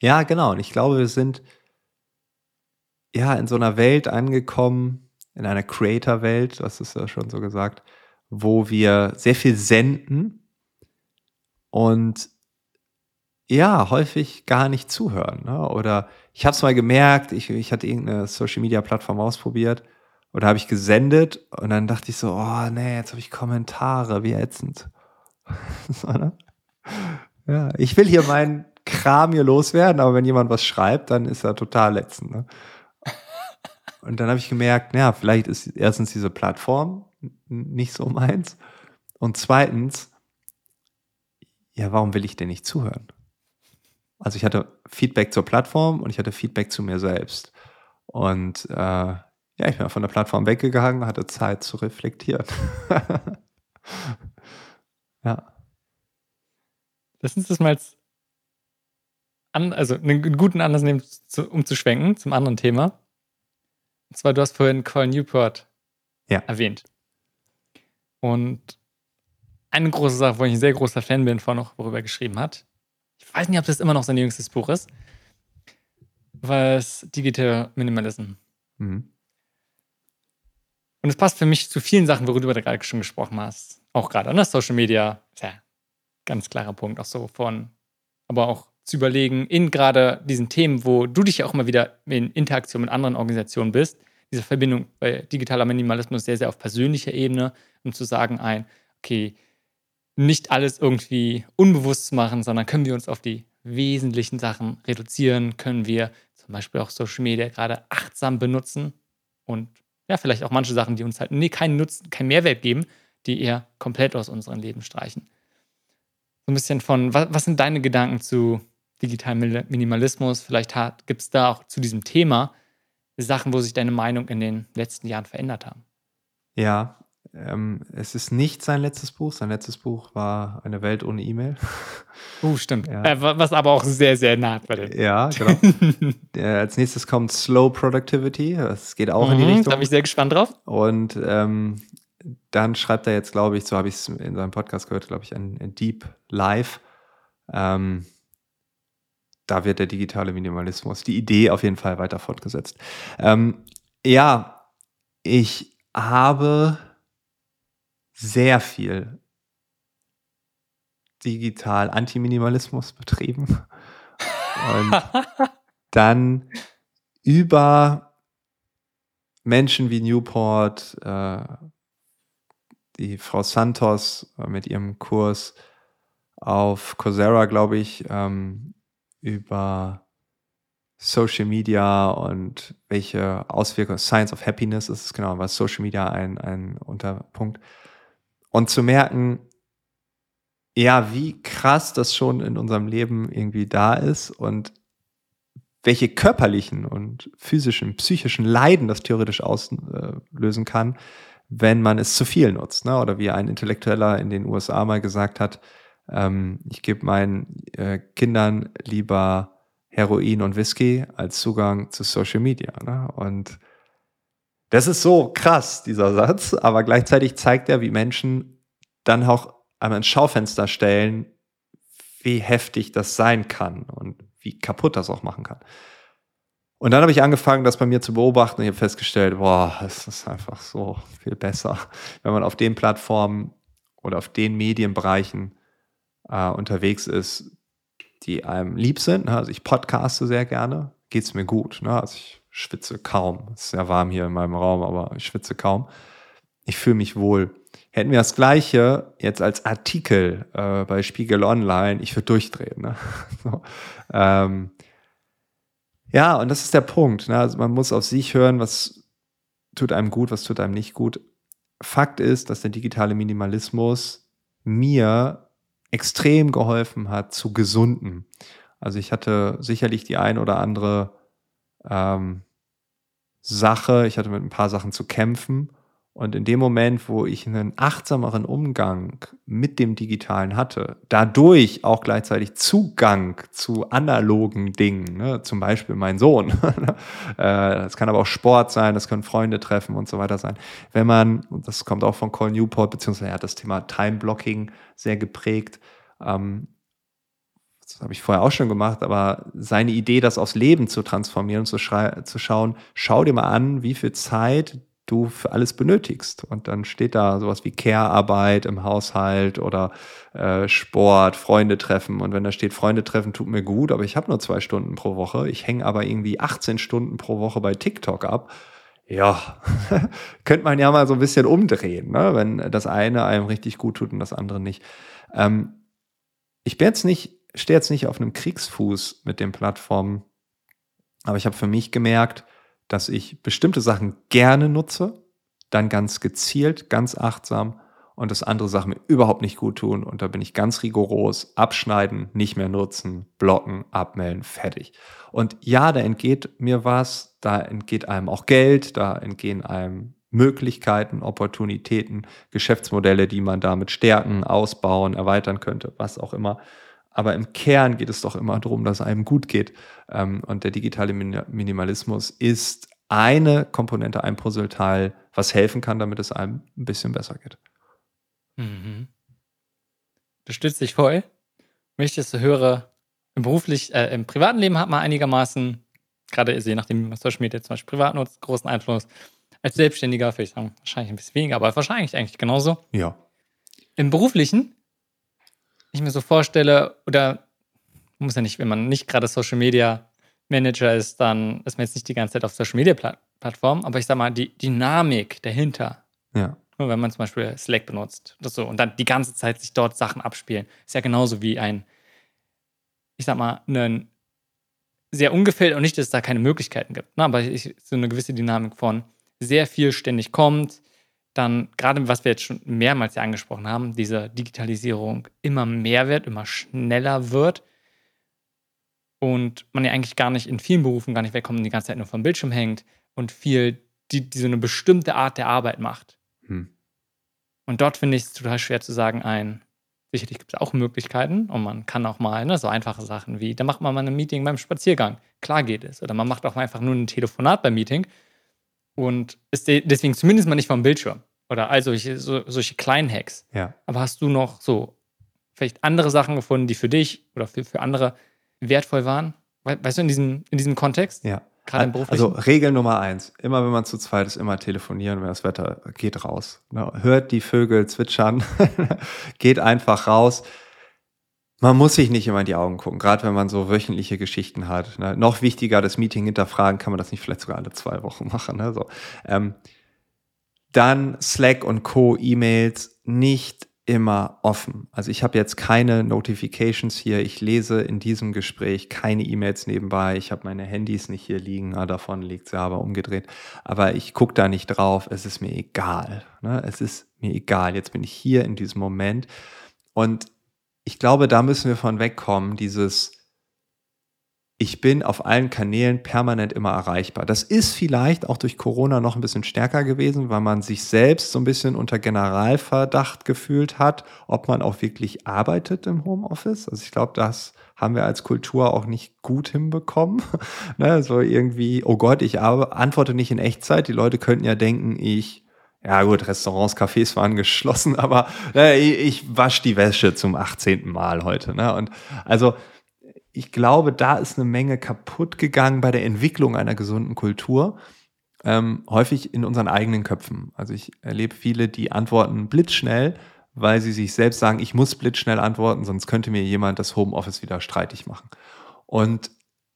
Ja, genau. Und ich glaube, wir sind ja in so einer Welt angekommen, in einer Creator-Welt, das ist ja schon so gesagt, wo wir sehr viel senden und ja, häufig gar nicht zuhören. Ne? Oder ich habe es mal gemerkt, ich, ich hatte irgendeine Social-Media-Plattform ausprobiert oder habe ich gesendet und dann dachte ich so, oh nee, jetzt habe ich Kommentare, wie ätzend. ne? Ja, ich will hier meinen Kram hier loswerden, aber wenn jemand was schreibt, dann ist er total ätzend. Ne? Und dann habe ich gemerkt, ja, vielleicht ist erstens diese Plattform nicht so meins. Und zweitens, ja, warum will ich denn nicht zuhören? Also ich hatte Feedback zur Plattform und ich hatte Feedback zu mir selbst. Und äh, ja, ich bin von der Plattform weggegangen, hatte Zeit zu reflektieren. ja. Lass uns das mal als an, also einen guten Anlass nehmen, um zu schwenken zum anderen Thema. Und zwar, du hast vorhin Call Newport ja. erwähnt. Und eine große Sache, wo ich ein sehr großer Fan bin, von noch, worüber er geschrieben hat. Ich weiß nicht, ob das immer noch sein jüngstes Buch ist. War es Digital Minimalism. Mhm. Und es passt für mich zu vielen Sachen, worüber du gerade schon gesprochen hast. Auch gerade an ne? Social Media. Ja, ganz klarer Punkt. Auch so von, aber auch zu überlegen, in gerade diesen Themen, wo du dich ja auch immer wieder in Interaktion mit anderen Organisationen bist, diese Verbindung bei digitaler Minimalismus sehr, sehr auf persönlicher Ebene, um zu sagen, ein, okay, nicht alles irgendwie unbewusst zu machen, sondern können wir uns auf die wesentlichen Sachen reduzieren, können wir zum Beispiel auch Social Media gerade achtsam benutzen und ja, vielleicht auch manche Sachen, die uns halt nee, keinen Nutzen, keinen Mehrwert geben, die eher komplett aus unserem Leben streichen. So ein bisschen von, was, was sind deine Gedanken zu digitalen Minimalismus. Vielleicht gibt es da auch zu diesem Thema Sachen, wo sich deine Meinung in den letzten Jahren verändert haben. Ja, ähm, es ist nicht sein letztes Buch. Sein letztes Buch war Eine Welt ohne E-Mail. Oh, stimmt. Ja. Äh, was aber auch sehr, sehr nah bei dem. Ja, genau. äh, als nächstes kommt Slow Productivity. Das geht auch mhm, in die mhm, Richtung. Da bin ich sehr gespannt drauf. Und ähm, dann schreibt er jetzt, glaube ich, so habe ich es in seinem Podcast gehört, glaube ich, ein, ein Deep Life. Ähm, da wird der digitale Minimalismus, die Idee auf jeden Fall weiter fortgesetzt. Ähm, ja, ich habe sehr viel digital Antiminimalismus betrieben. Und dann über Menschen wie Newport, äh, die Frau Santos äh, mit ihrem Kurs auf Coursera, glaube ich, ähm, über Social Media und welche Auswirkungen, Science of Happiness ist es genau, was Social Media ein, ein Unterpunkt. Und zu merken, ja, wie krass das schon in unserem Leben irgendwie da ist und welche körperlichen und physischen, psychischen Leiden das theoretisch auslösen kann, wenn man es zu viel nutzt. Ne? Oder wie ein Intellektueller in den USA mal gesagt hat, ähm, ich gebe meinen äh, Kindern lieber Heroin und Whisky als Zugang zu Social Media. Ne? Und das ist so krass, dieser Satz, aber gleichzeitig zeigt er, wie Menschen dann auch einmal ins Schaufenster stellen, wie heftig das sein kann und wie kaputt das auch machen kann. Und dann habe ich angefangen, das bei mir zu beobachten und ich habe festgestellt, boah, es ist einfach so viel besser, wenn man auf den Plattformen oder auf den Medienbereichen äh, unterwegs ist, die einem lieb sind. Ne? Also ich podcaste sehr gerne, geht es mir gut. Ne? Also ich schwitze kaum. Es ist sehr warm hier in meinem Raum, aber ich schwitze kaum. Ich fühle mich wohl. Hätten wir das Gleiche jetzt als Artikel äh, bei Spiegel Online, ich würde durchdrehen. Ne? so, ähm, ja, und das ist der Punkt. Ne? Also man muss auf sich hören, was tut einem gut, was tut einem nicht gut. Fakt ist, dass der digitale Minimalismus mir extrem geholfen hat zu gesunden. Also ich hatte sicherlich die ein oder andere ähm, Sache, ich hatte mit ein paar Sachen zu kämpfen und in dem Moment, wo ich einen achtsameren Umgang mit dem Digitalen hatte, dadurch auch gleichzeitig Zugang zu analogen Dingen, ne? zum Beispiel mein Sohn. Äh, das kann aber auch Sport sein, das können Freunde treffen und so weiter sein. Wenn man, das kommt auch von Cole Newport, beziehungsweise er hat das Thema Time Blocking sehr geprägt, ähm, das habe ich vorher auch schon gemacht, aber seine Idee, das aufs Leben zu transformieren und zu, zu schauen, schau dir mal an, wie viel Zeit du für alles benötigst. Und dann steht da sowas wie Care-Arbeit im Haushalt oder äh, Sport, Freunde treffen. Und wenn da steht, Freunde treffen tut mir gut, aber ich habe nur zwei Stunden pro Woche. Ich hänge aber irgendwie 18 Stunden pro Woche bei TikTok ab. Ja, könnte man ja mal so ein bisschen umdrehen, ne? wenn das eine einem richtig gut tut und das andere nicht. Ähm, ich bin jetzt nicht, stehe jetzt nicht auf einem Kriegsfuß mit den Plattformen, aber ich habe für mich gemerkt, dass ich bestimmte Sachen gerne nutze, dann ganz gezielt, ganz achtsam und dass andere Sachen mir überhaupt nicht gut tun. Und da bin ich ganz rigoros. Abschneiden, nicht mehr nutzen, blocken, abmelden, fertig. Und ja, da entgeht mir was, da entgeht einem auch Geld, da entgehen einem Möglichkeiten, Opportunitäten, Geschäftsmodelle, die man damit stärken, ausbauen, erweitern könnte, was auch immer. Aber im Kern geht es doch immer darum, dass es einem gut geht. Ähm, und der digitale Minimalismus ist eine Komponente, ein Puzzleteil, was helfen kann, damit es einem ein bisschen besser geht. Mhm. stützt dich voll. Das so höre, im beruflich, äh, im privaten Leben hat man einigermaßen, gerade je nachdem, wie man Social Media zum Beispiel privat nutzt, großen Einfluss. Als Selbstständiger würde ich sagen, wahrscheinlich ein bisschen weniger, aber wahrscheinlich eigentlich genauso. Ja. Im beruflichen ich mir so vorstelle, oder muss ja nicht, wenn man nicht gerade Social Media Manager ist, dann ist man jetzt nicht die ganze Zeit auf Social Media Plattformen, aber ich sag mal, die Dynamik dahinter. Ja. Nur wenn man zum Beispiel Slack benutzt oder so und dann die ganze Zeit sich dort Sachen abspielen, ist ja genauso wie ein, ich sag mal, ein sehr ungefällt und nicht, dass es da keine Möglichkeiten gibt. Ne? Aber ich, so eine gewisse Dynamik von sehr viel ständig kommt, dann gerade was wir jetzt schon mehrmals ja angesprochen haben, diese Digitalisierung immer mehr wird, immer schneller wird und man ja eigentlich gar nicht in vielen Berufen gar nicht wegkommt und die ganze Zeit nur vom Bildschirm hängt und viel, die, die so eine bestimmte Art der Arbeit macht. Hm. Und dort finde ich es total schwer zu sagen, ein, sicherlich gibt es auch Möglichkeiten und man kann auch mal ne, so einfache Sachen wie, da macht man mal ein Meeting beim Spaziergang. Klar geht es. Oder man macht auch einfach nur ein Telefonat beim Meeting und ist deswegen zumindest mal nicht vom Bildschirm. Oder all solche, so, solche kleinen Hacks. Ja. Aber hast du noch so vielleicht andere Sachen gefunden, die für dich oder für, für andere wertvoll waren? Weißt du, in diesem, in diesem Kontext? Ja. Gerade im beruflichen? Also Regel Nummer eins, immer wenn man zu zweit ist, immer telefonieren, wenn das Wetter geht raus. Ne, hört die Vögel zwitschern, geht einfach raus. Man muss sich nicht immer in die Augen gucken, gerade wenn man so wöchentliche Geschichten hat. Ne? Noch wichtiger, das Meeting hinterfragen, kann man das nicht vielleicht sogar alle zwei Wochen machen. Ne? So. Ähm, dann Slack und Co. E-Mails nicht immer offen. Also ich habe jetzt keine Notifications hier. Ich lese in diesem Gespräch keine E-Mails nebenbei. Ich habe meine Handys nicht hier liegen. Na, davon liegt sie aber umgedreht. Aber ich gucke da nicht drauf. Es ist mir egal. Ne? Es ist mir egal. Jetzt bin ich hier in diesem Moment. Und ich glaube, da müssen wir von wegkommen, dieses ich bin auf allen Kanälen permanent immer erreichbar. Das ist vielleicht auch durch Corona noch ein bisschen stärker gewesen, weil man sich selbst so ein bisschen unter Generalverdacht gefühlt hat, ob man auch wirklich arbeitet im Homeoffice. Also ich glaube, das haben wir als Kultur auch nicht gut hinbekommen. ne, so irgendwie, oh Gott, ich antworte nicht in Echtzeit. Die Leute könnten ja denken, ich ja gut, Restaurants, Cafés waren geschlossen, aber äh, ich wasche die Wäsche zum 18. Mal heute. Ne? Und also ich glaube, da ist eine Menge kaputt gegangen bei der Entwicklung einer gesunden Kultur. Ähm, häufig in unseren eigenen Köpfen. Also ich erlebe viele, die antworten blitzschnell, weil sie sich selbst sagen, ich muss blitzschnell antworten, sonst könnte mir jemand das Homeoffice wieder streitig machen. Und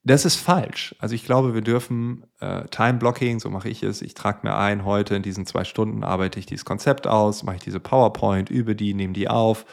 das ist falsch. Also ich glaube, wir dürfen äh, Time-Blocking, so mache ich es, ich trage mir ein, heute in diesen zwei Stunden arbeite ich dieses Konzept aus, mache ich diese PowerPoint, übe die, nehme die auf,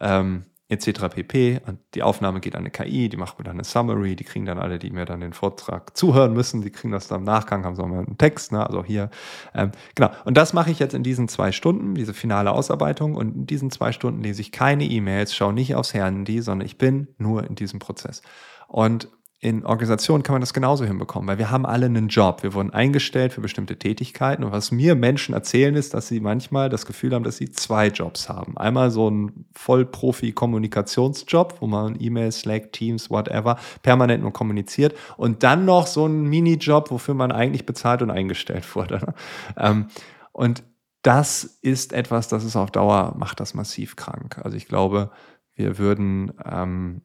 ähm, etc. pp. Und die Aufnahme geht an eine KI, die macht mir dann eine Summary, die kriegen dann alle, die mir dann den Vortrag zuhören müssen, die kriegen das dann im Nachgang, haben sie auch mal einen Text, ne? also hier. Ähm, genau, und das mache ich jetzt in diesen zwei Stunden, diese finale Ausarbeitung und in diesen zwei Stunden lese ich keine E-Mails, schaue nicht aufs Handy, sondern ich bin nur in diesem Prozess. Und in Organisationen kann man das genauso hinbekommen, weil wir haben alle einen Job. Wir wurden eingestellt für bestimmte Tätigkeiten. Und was mir Menschen erzählen, ist, dass sie manchmal das Gefühl haben, dass sie zwei Jobs haben. Einmal so ein Vollprofi-Kommunikationsjob, wo man E-Mails, Slack, Teams, whatever, permanent nur kommuniziert. Und dann noch so ein Minijob, wofür man eigentlich bezahlt und eingestellt wurde. Ähm, und das ist etwas, das ist auf Dauer, macht das massiv krank. Also ich glaube, wir würden ähm,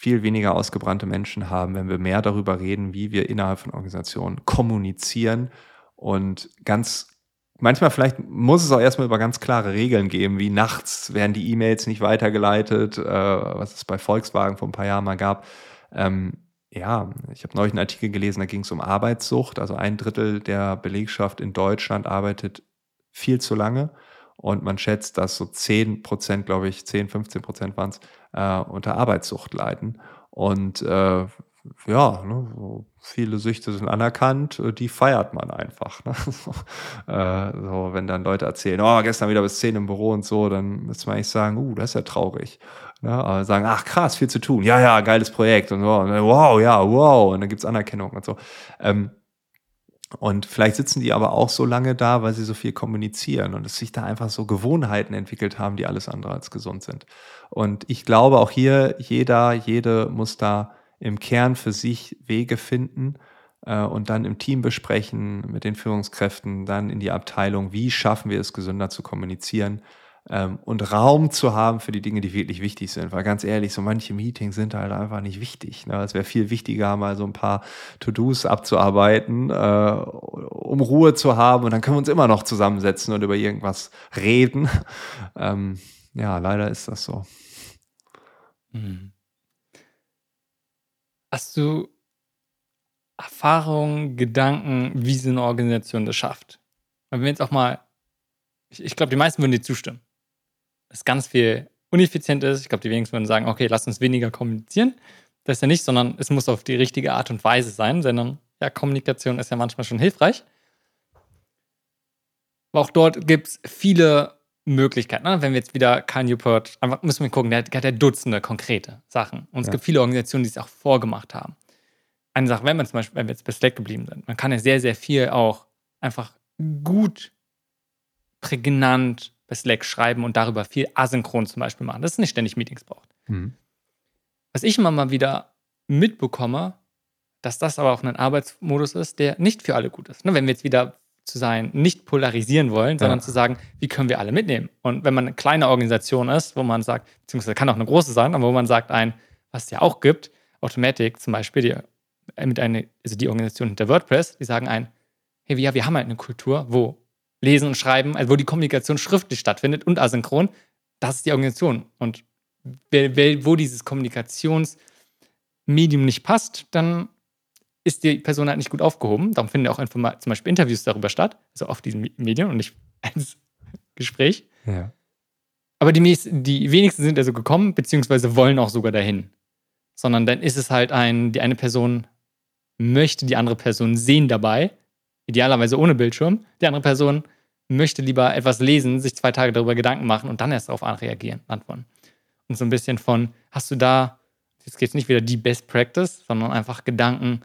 viel weniger ausgebrannte Menschen haben, wenn wir mehr darüber reden, wie wir innerhalb von Organisationen kommunizieren und ganz manchmal vielleicht muss es auch erstmal über ganz klare Regeln geben, wie nachts werden die E-Mails nicht weitergeleitet, äh, was es bei Volkswagen vor ein paar Jahren mal gab. Ähm, ja, ich habe neulich einen Artikel gelesen, da ging es um Arbeitssucht. Also ein Drittel der Belegschaft in Deutschland arbeitet viel zu lange. Und man schätzt, dass so 10 Prozent, glaube ich, 10, 15 Prozent waren es, äh, unter Arbeitssucht leiden. Und äh, ja, ne, so viele Süchte sind anerkannt, äh, die feiert man einfach. Ne? So, äh, so, wenn dann Leute erzählen, oh, gestern wieder bis 10 im Büro und so, dann müsste man eigentlich sagen, uh, das ist ja traurig. Ne? Aber sagen, ach krass, viel zu tun. Ja, ja, geiles Projekt und so. Und wow, ja, wow. Und dann gibt's Anerkennung und so. Ähm, und vielleicht sitzen die aber auch so lange da, weil sie so viel kommunizieren und es sich da einfach so Gewohnheiten entwickelt haben, die alles andere als gesund sind. Und ich glaube auch hier, jeder, jede muss da im Kern für sich Wege finden äh, und dann im Team besprechen, mit den Führungskräften, dann in die Abteilung, wie schaffen wir es, gesünder zu kommunizieren ähm, und Raum zu haben für die Dinge, die wirklich wichtig sind. Weil ganz ehrlich, so manche Meetings sind halt einfach nicht wichtig. Ne? Es wäre viel wichtiger, mal so ein paar To-Dos abzuarbeiten, äh, um Ruhe zu haben und dann können wir uns immer noch zusammensetzen und über irgendwas reden. Ähm, ja, leider ist das so. Mhm. Hast du Erfahrungen, Gedanken, wie so eine Organisation das schafft? Wenn wir jetzt auch mal, ich, ich glaube, die meisten würden dir zustimmen es ganz viel uneffizient ist. Ich glaube, die wenigsten würden sagen, okay, lass uns weniger kommunizieren. Das ist ja nicht, sondern es muss auf die richtige Art und Weise sein, sondern ja, Kommunikation ist ja manchmal schon hilfreich. Aber auch dort gibt es viele Möglichkeiten. Ne? Wenn wir jetzt wieder Karl Newport, einfach müssen wir gucken, der, der hat ja Dutzende konkrete Sachen. Und es ja. gibt viele Organisationen, die es auch vorgemacht haben. Eine Sache, wenn man zum Beispiel, wenn wir jetzt bei Slack geblieben sind, man kann ja sehr, sehr viel auch einfach gut, prägnant bei Slack schreiben und darüber viel asynchron zum Beispiel machen, dass es nicht ständig Meetings braucht. Mhm. Was ich immer mal wieder mitbekomme, dass das aber auch ein Arbeitsmodus ist, der nicht für alle gut ist. Ne, wenn wir jetzt wieder zu sein, nicht polarisieren wollen, sondern ja. zu sagen, wie können wir alle mitnehmen? Und wenn man eine kleine Organisation ist, wo man sagt, beziehungsweise kann auch eine große sein, aber wo man sagt, ein, was es ja auch gibt, Automatic zum Beispiel, die, äh, mit eine, also die Organisation hinter WordPress, die sagen ein, hey, ja, wir haben halt eine Kultur, wo Lesen und Schreiben, also wo die Kommunikation schriftlich stattfindet und asynchron, das ist die Organisation. Und wo dieses Kommunikationsmedium nicht passt, dann ist die Person halt nicht gut aufgehoben. Darum finden auch zum Beispiel Interviews darüber statt, also auf diesem Medium und nicht als Gespräch. Ja. Aber die, die wenigsten sind also gekommen, beziehungsweise wollen auch sogar dahin. Sondern dann ist es halt ein, die eine Person möchte die andere Person sehen dabei idealerweise ohne Bildschirm. Die andere Person möchte lieber etwas lesen, sich zwei Tage darüber Gedanken machen und dann erst darauf reagieren, antworten. Und so ein bisschen von, hast du da, jetzt geht es nicht wieder die Best Practice, sondern einfach Gedanken,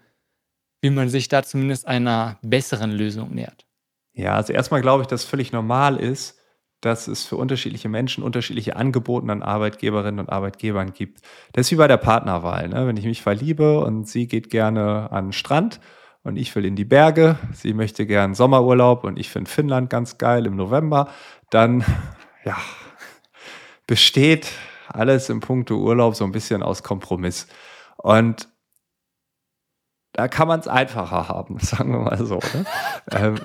wie man sich da zumindest einer besseren Lösung nähert. Ja, also erstmal glaube ich, dass völlig normal ist, dass es für unterschiedliche Menschen unterschiedliche Angebote an Arbeitgeberinnen und Arbeitgebern gibt. Das ist wie bei der Partnerwahl. Ne? Wenn ich mich verliebe und sie geht gerne an den Strand und ich will in die Berge, sie möchte gern Sommerurlaub und ich finde Finnland ganz geil im November, dann ja, besteht alles im Punkto Urlaub so ein bisschen aus Kompromiss. Und da kann man es einfacher haben, sagen wir mal so. Ne? ähm,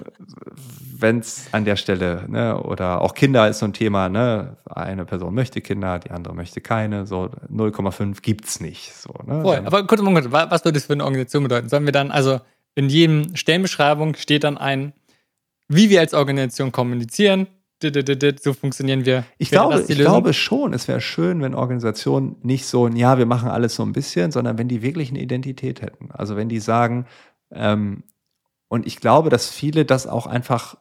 Wenn es an der Stelle, ne, oder auch Kinder ist so ein Thema, ne? Eine Person möchte Kinder, die andere möchte keine, so 0,5 gibt es nicht. So, ne? Voll. Aber kurz, Moment, was würde das für eine Organisation bedeuten? Sollen wir dann, also in jedem Stellenbeschreibung steht dann ein, wie wir als Organisation kommunizieren, so funktionieren wir. Ich glaube, ich glaube schon, es wäre schön, wenn Organisationen nicht so, ja, wir machen alles so ein bisschen, sondern wenn die wirklich eine Identität hätten. Also wenn die sagen, ähm, und ich glaube, dass viele das auch einfach,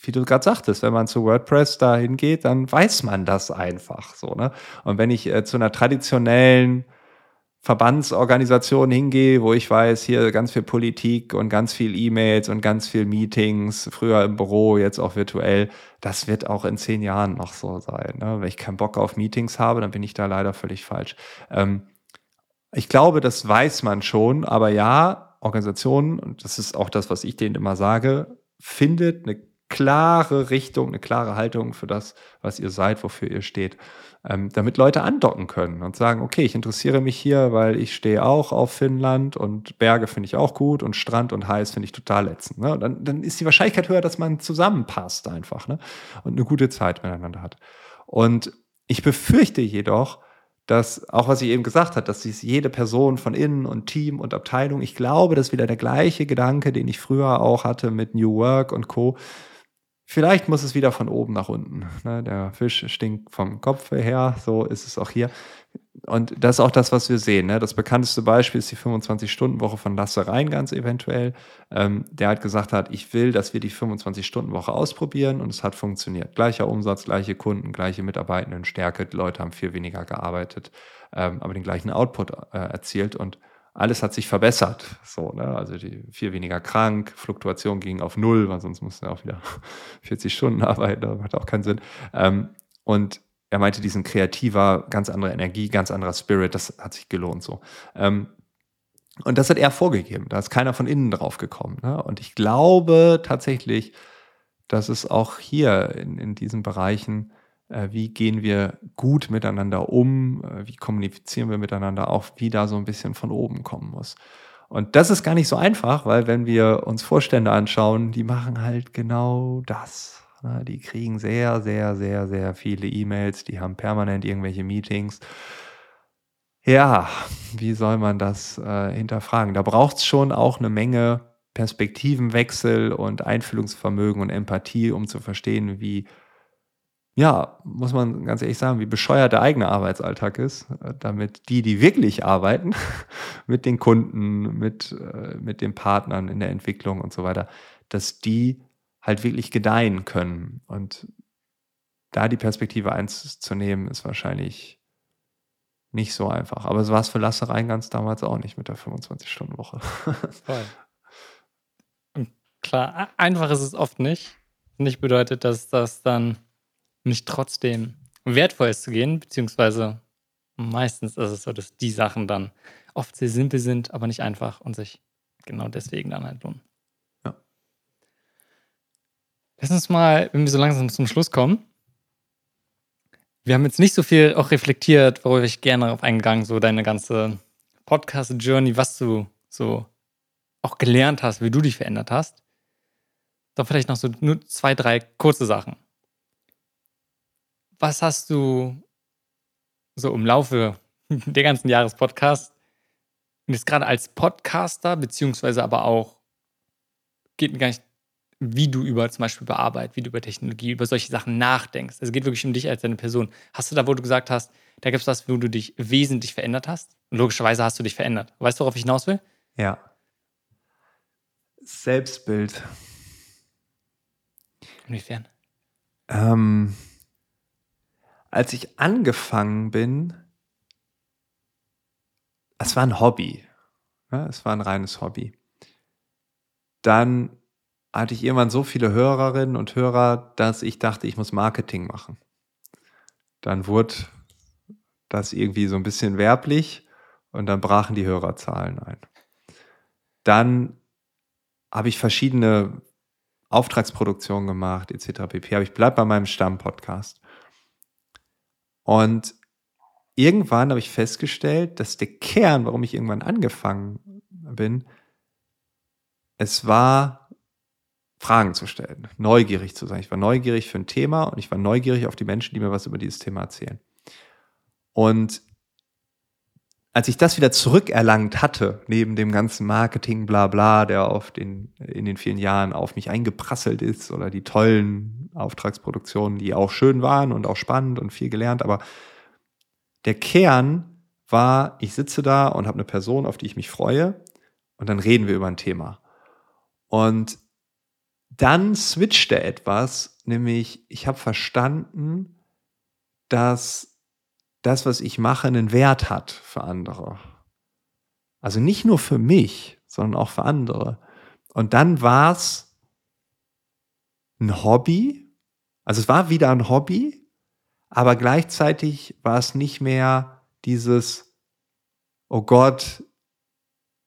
wie du gerade sagtest, wenn man zu WordPress da hingeht, dann weiß man das einfach so. Ne? Und wenn ich äh, zu einer traditionellen Verbandsorganisation hingehe, wo ich weiß, hier ganz viel Politik und ganz viel E-Mails und ganz viel Meetings, früher im Büro, jetzt auch virtuell, das wird auch in zehn Jahren noch so sein. Ne? Wenn ich keinen Bock auf Meetings habe, dann bin ich da leider völlig falsch. Ähm, ich glaube, das weiß man schon, aber ja, Organisationen, und das ist auch das, was ich denen immer sage, findet eine klare Richtung, eine klare Haltung für das, was ihr seid, wofür ihr steht ähm, damit Leute andocken können und sagen, okay, ich interessiere mich hier, weil ich stehe auch auf Finnland und Berge finde ich auch gut und Strand und heiß finde ich total ätzend. Ne? Dann, dann ist die Wahrscheinlichkeit höher, dass man zusammenpasst einfach ne? und eine gute Zeit miteinander hat. Und ich befürchte jedoch, dass, auch was ich eben gesagt habe, dass sich jede Person von innen und Team und Abteilung, ich glaube, das ist wieder der gleiche Gedanke, den ich früher auch hatte mit New Work und Co., Vielleicht muss es wieder von oben nach unten. Ne? Der Fisch stinkt vom Kopf her, so ist es auch hier. Und das ist auch das, was wir sehen. Ne? Das bekannteste Beispiel ist die 25-Stunden-Woche von Lasse Rein ganz eventuell. Ähm, der hat gesagt hat, ich will, dass wir die 25-Stunden-Woche ausprobieren und es hat funktioniert. Gleicher Umsatz, gleiche Kunden, gleiche Mitarbeitendenstärke. Die Leute haben viel weniger gearbeitet, ähm, aber den gleichen Output äh, erzielt und alles hat sich verbessert. So, ne? Also die viel weniger krank, Fluktuation ging auf null, weil sonst mussten wir auch wieder 40 Stunden arbeiten, das macht auch keinen Sinn. Ähm, und er meinte, diesen kreativer, ganz andere Energie, ganz anderer Spirit, das hat sich gelohnt so. Ähm, und das hat er vorgegeben. Da ist keiner von innen drauf gekommen. Ne? Und ich glaube tatsächlich, dass es auch hier in, in diesen Bereichen wie gehen wir gut miteinander um, äh, wie kommunizieren wir miteinander, auch wie da so ein bisschen von oben kommen muss. Und das ist gar nicht so einfach, weil wenn wir uns Vorstände anschauen, die machen halt genau das. Ne? Die kriegen sehr, sehr, sehr, sehr viele E-Mails, die haben permanent irgendwelche Meetings. Ja, wie soll man das äh, hinterfragen? Da braucht es schon auch eine Menge Perspektivenwechsel und Einfühlungsvermögen und Empathie, um zu verstehen, wie ja, muss man ganz ehrlich sagen, wie bescheuert der eigene Arbeitsalltag ist, äh, damit die, die wirklich arbeiten, mit den Kunden, mit, äh, mit den Partnern in der Entwicklung und so weiter, dass die halt wirklich gedeihen können. Und da die Perspektive eins zu nehmen, ist wahrscheinlich nicht so einfach. Aber so war es für Lasse Reingans damals auch nicht mit der 25-Stunden-Woche. Voll. Und klar, einfach ist es oft nicht. Nicht bedeutet, dass das dann nicht trotzdem wertvoll ist zu gehen, beziehungsweise meistens ist es so, dass die Sachen dann oft sehr simpel sind, aber nicht einfach und sich genau deswegen dann halt lohnen. Ja. Lass uns mal, wenn wir so langsam zum Schluss kommen. Wir haben jetzt nicht so viel auch reflektiert, worauf ich gerne darauf eingegangen, so deine ganze Podcast-Journey, was du so auch gelernt hast, wie du dich verändert hast. Doch vielleicht noch so nur zwei, drei kurze Sachen was hast du so im Laufe der ganzen Jahrespodcast jetzt gerade als Podcaster, beziehungsweise aber auch, geht mir gar nicht, wie du über zum Beispiel über Arbeit, wie du über Technologie, über solche Sachen nachdenkst. Es geht wirklich um dich als deine Person. Hast du da, wo du gesagt hast, da gibt es was, wo du dich wesentlich verändert hast? Und logischerweise hast du dich verändert. Weißt du, worauf ich hinaus will? Ja. Selbstbild. Inwiefern? Ähm, als ich angefangen bin, es war ein Hobby. Ja, es war ein reines Hobby. Dann hatte ich irgendwann so viele Hörerinnen und Hörer, dass ich dachte, ich muss Marketing machen. Dann wurde das irgendwie so ein bisschen werblich und dann brachen die Hörerzahlen ein. Dann habe ich verschiedene Auftragsproduktionen gemacht, etc. pp. Aber ich bleibe bei meinem Stammpodcast. Und irgendwann habe ich festgestellt, dass der Kern, warum ich irgendwann angefangen bin, es war Fragen zu stellen, neugierig zu sein. Ich war neugierig für ein Thema und ich war neugierig auf die Menschen, die mir was über dieses Thema erzählen. Und als ich das wieder zurückerlangt hatte, neben dem ganzen Marketing, bla bla, der auf den, in den vielen Jahren auf mich eingeprasselt ist, oder die tollen Auftragsproduktionen, die auch schön waren und auch spannend und viel gelernt, aber der Kern war, ich sitze da und habe eine Person, auf die ich mich freue, und dann reden wir über ein Thema. Und dann switchte etwas, nämlich ich habe verstanden, dass das, was ich mache, einen Wert hat für andere. Also nicht nur für mich, sondern auch für andere. Und dann war es ein Hobby. Also es war wieder ein Hobby, aber gleichzeitig war es nicht mehr dieses, oh Gott,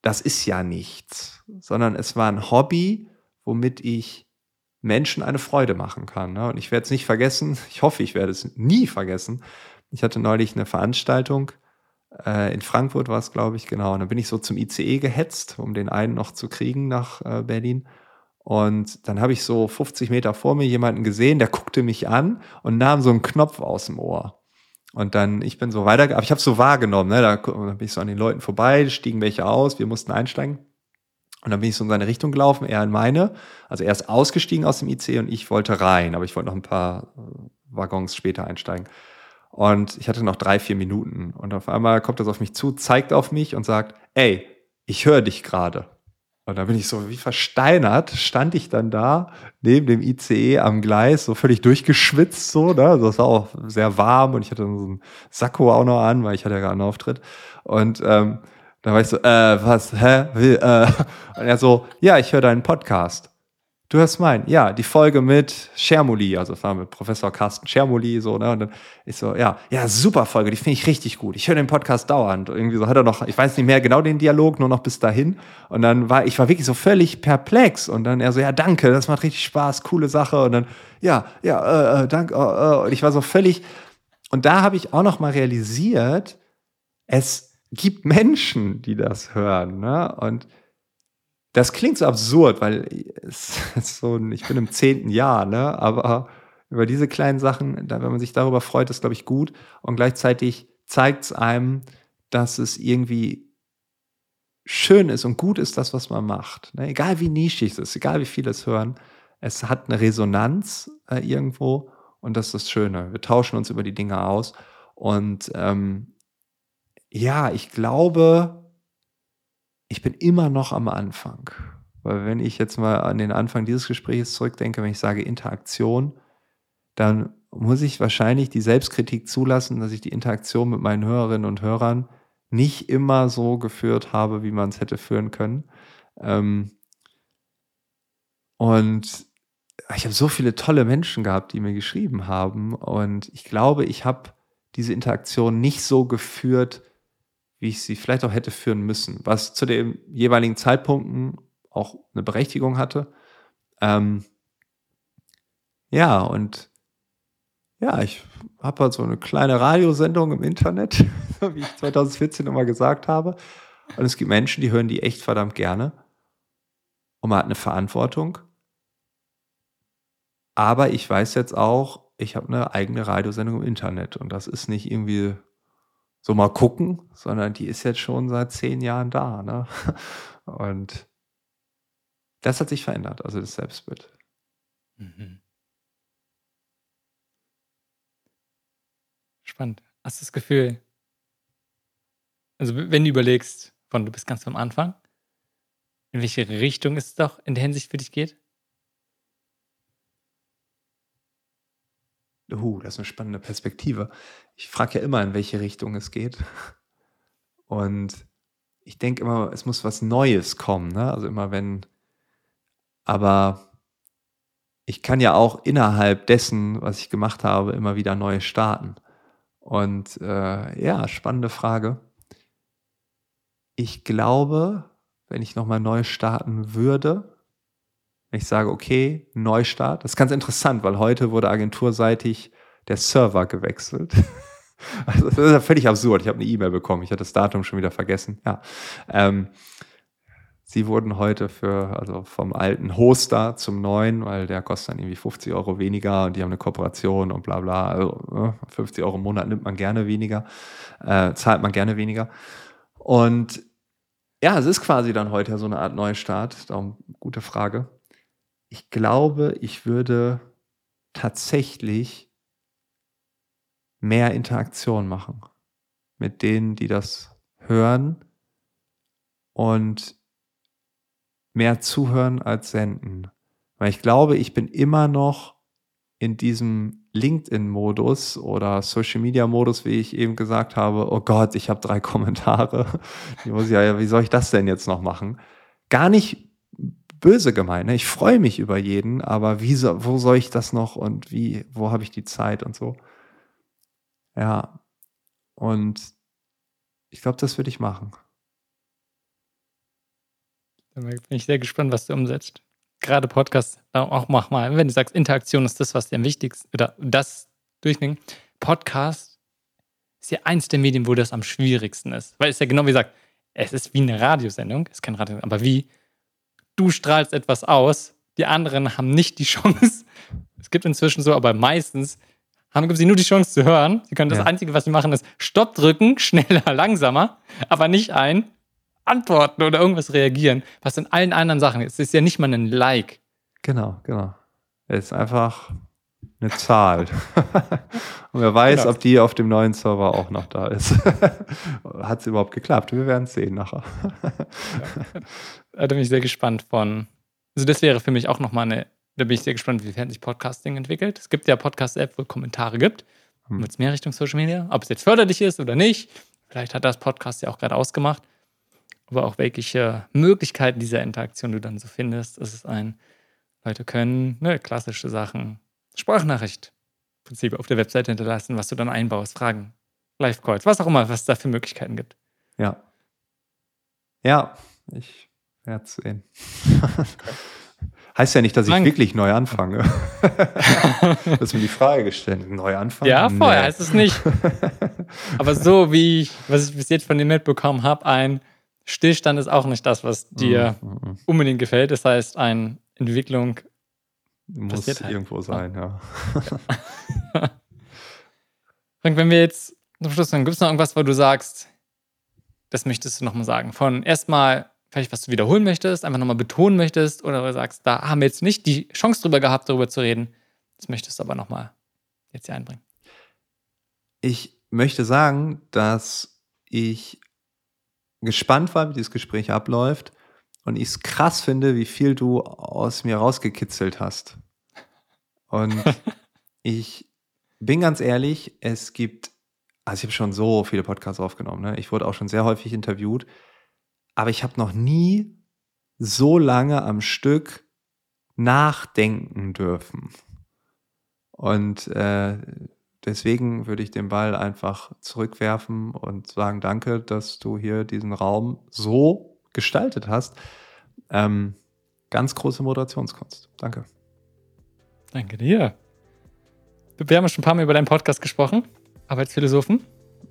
das ist ja nichts, sondern es war ein Hobby, womit ich Menschen eine Freude machen kann. Ne? Und ich werde es nicht vergessen, ich hoffe, ich werde es nie vergessen. Ich hatte neulich eine Veranstaltung, äh, in Frankfurt war es, glaube ich, genau. Und dann bin ich so zum ICE gehetzt, um den einen noch zu kriegen nach äh, Berlin. Und dann habe ich so 50 Meter vor mir jemanden gesehen, der guckte mich an und nahm so einen Knopf aus dem Ohr. Und dann, ich bin so weiter, aber ich habe so wahrgenommen, ne? da, bin ich so an den Leuten vorbei, stiegen welche aus, wir mussten einsteigen. Und dann bin ich so in seine Richtung gelaufen, er in meine. Also er ist ausgestiegen aus dem IC und ich wollte rein, aber ich wollte noch ein paar äh, Waggons später einsteigen. Und ich hatte noch drei, vier Minuten. Und auf einmal kommt das auf mich zu, zeigt auf mich und sagt, ey, ich höre dich gerade. Und da bin ich so wie versteinert, stand ich dann da neben dem ICE am Gleis, so völlig durchgeschwitzt, so, ne? Also das war auch sehr warm und ich hatte so einen Sakko auch noch an, weil ich hatte ja gerade einen Auftritt. Und ähm, da war ich so, äh, was, hä? Wie, äh? Und er so, ja, ich höre deinen Podcast. Du hörst meinen, ja, die Folge mit Schermuli, also das war mit Professor Carsten Schermuli, so, ne? Und dann ich so, ja, ja, super Folge, die finde ich richtig gut. Ich höre den Podcast dauernd. Irgendwie so hat er noch, ich weiß nicht mehr genau den Dialog, nur noch bis dahin. Und dann war, ich war wirklich so völlig perplex. Und dann er so, ja, danke, das macht richtig Spaß, coole Sache. Und dann, ja, ja, äh, äh danke. Äh, äh. Und ich war so völlig, und da habe ich auch noch mal realisiert, es gibt Menschen, die das hören, ne? Und das klingt so absurd, weil es ist so ein, ich bin im zehnten Jahr, ne? Aber über diese kleinen Sachen, wenn man sich darüber freut, ist, glaube ich, gut. Und gleichzeitig zeigt es einem, dass es irgendwie schön ist und gut ist, das, was man macht. Ne? Egal wie nischig es ist, egal wie viele es hören, es hat eine Resonanz äh, irgendwo und das ist das Schöne. Wir tauschen uns über die Dinge aus. Und ähm, ja, ich glaube, ich bin immer noch am Anfang. Weil wenn ich jetzt mal an den Anfang dieses Gesprächs zurückdenke, wenn ich sage Interaktion, dann muss ich wahrscheinlich die Selbstkritik zulassen, dass ich die Interaktion mit meinen Hörerinnen und Hörern nicht immer so geführt habe, wie man es hätte führen können. Ähm und ich habe so viele tolle Menschen gehabt, die mir geschrieben haben. Und ich glaube, ich habe diese Interaktion nicht so geführt, wie ich sie vielleicht auch hätte führen müssen, was zu den jeweiligen Zeitpunkten auch eine Berechtigung hatte. Ähm, ja, und ja, ich habe halt so eine kleine Radiosendung im Internet, wie ich 2014 immer gesagt habe. Und es gibt Menschen, die hören die echt verdammt gerne. Und man hat eine Verantwortung. Aber ich weiß jetzt auch, ich habe eine eigene Radiosendung im Internet. Und das ist nicht irgendwie so mal gucken, sondern die ist jetzt schon seit zehn Jahren da. Ne? Und das hat sich verändert, also das Selbstbild. Mhm. Spannend. Hast du das Gefühl, also wenn du überlegst, von du bist ganz am Anfang, in welche Richtung es doch in der Hinsicht für dich geht? Uh, das ist eine spannende Perspektive. Ich frage ja immer, in welche Richtung es geht. Und ich denke immer, es muss was Neues kommen. Ne? Also immer wenn, aber ich kann ja auch innerhalb dessen, was ich gemacht habe, immer wieder neu starten. Und äh, ja, spannende Frage. Ich glaube, wenn ich nochmal neu starten würde, ich sage, okay, Neustart, das ist ganz interessant, weil heute wurde agenturseitig der Server gewechselt. Also das ist ja völlig absurd. Ich habe eine E-Mail bekommen. Ich hatte das Datum schon wieder vergessen. Ja. Ähm, Sie wurden heute für, also vom alten Hoster zum neuen, weil der kostet dann irgendwie 50 Euro weniger und die haben eine Kooperation und bla bla. Also 50 ne, Euro im Monat nimmt man gerne weniger, äh, zahlt man gerne weniger. Und ja, es ist quasi dann heute so eine Art Neustart. Darum gute Frage. Ich glaube, ich würde tatsächlich mehr Interaktion machen mit denen, die das hören und mehr zuhören als senden. Weil ich glaube, ich bin immer noch in diesem LinkedIn-Modus oder Social-Media-Modus, wie ich eben gesagt habe, oh Gott, ich habe drei Kommentare. Die muss ja, wie soll ich das denn jetzt noch machen? Gar nicht böse gemeint. Ne? Ich freue mich über jeden, aber wie so, wo soll ich das noch und wie, wo habe ich die Zeit und so? Ja. Und ich glaube, das würde ich machen. Dann bin ich sehr gespannt, was du umsetzt. Gerade Podcast, auch mach mal, wenn du sagst, Interaktion ist das, was dir am wichtigsten, oder das durchnehmen. Podcast ist ja eins der Medien, wo das am schwierigsten ist. Weil es ja genau wie gesagt, es ist wie eine Radiosendung, es ist kein Radio, aber wie du strahlst etwas aus, die anderen haben nicht die Chance. Es gibt inzwischen so, aber meistens haben sie nur die Chance zu hören. Sie können das ja. Einzige, was sie machen, ist Stopp drücken, schneller, langsamer, aber nicht ein antworten oder irgendwas reagieren, was in allen anderen Sachen ist. Es ist ja nicht mal ein Like. Genau, genau. Es ist einfach eine Zahl. Und wer weiß, genau. ob die auf dem neuen Server auch noch da ist. Hat es überhaupt geklappt? Wir werden es sehen nachher. da bin ich sehr gespannt von. Also, das wäre für mich auch nochmal eine. Da bin ich sehr gespannt, wie sich Podcasting entwickelt. Es gibt ja Podcast-App, wo es Kommentare gibt. Hm. Mit mehr Richtung Social Media. Ob es jetzt förderlich ist oder nicht. Vielleicht hat das Podcast ja auch gerade ausgemacht aber auch welche Möglichkeiten dieser Interaktion du dann so findest. Es ist ein, Leute können ne, klassische Sachen, Sprachnachricht, im Prinzip auf der Webseite hinterlassen, was du dann einbaust, Fragen, Live-Calls, was auch immer, was es da für Möglichkeiten gibt. Ja. Ja, ich werde es sehen. Heißt ja nicht, dass ich Dank. wirklich neu anfange. das ist mir die Frage gestellt. Neu anfangen? Ja, vorher nee. heißt es nicht. Aber so wie ich, was ich bis jetzt von dir mitbekommen habe, ein Stillstand ist auch nicht das, was dir mhm. mhm. unbedingt gefällt. Das heißt, eine Entwicklung muss halt. irgendwo sein, ja. Frank, wenn wir jetzt zum Schluss sagen, gibt es noch irgendwas, wo du sagst, das möchtest du nochmal sagen? Von erstmal, vielleicht was du wiederholen möchtest, einfach nochmal betonen möchtest, oder du sagst, da haben wir jetzt nicht die Chance drüber gehabt, darüber zu reden. Das möchtest du aber nochmal jetzt hier einbringen. Ich möchte sagen, dass ich gespannt war, wie dieses Gespräch abläuft und ich es krass finde, wie viel du aus mir rausgekitzelt hast. Und ich bin ganz ehrlich, es gibt, also ich habe schon so viele Podcasts aufgenommen, ne? ich wurde auch schon sehr häufig interviewt, aber ich habe noch nie so lange am Stück nachdenken dürfen. Und äh, deswegen würde ich den Ball einfach zurückwerfen und sagen, danke, dass du hier diesen Raum so gestaltet hast. Ähm, ganz große Moderationskunst. Danke. Danke dir. Wir haben schon ein paar Mal über deinen Podcast gesprochen. Arbeitsphilosophen.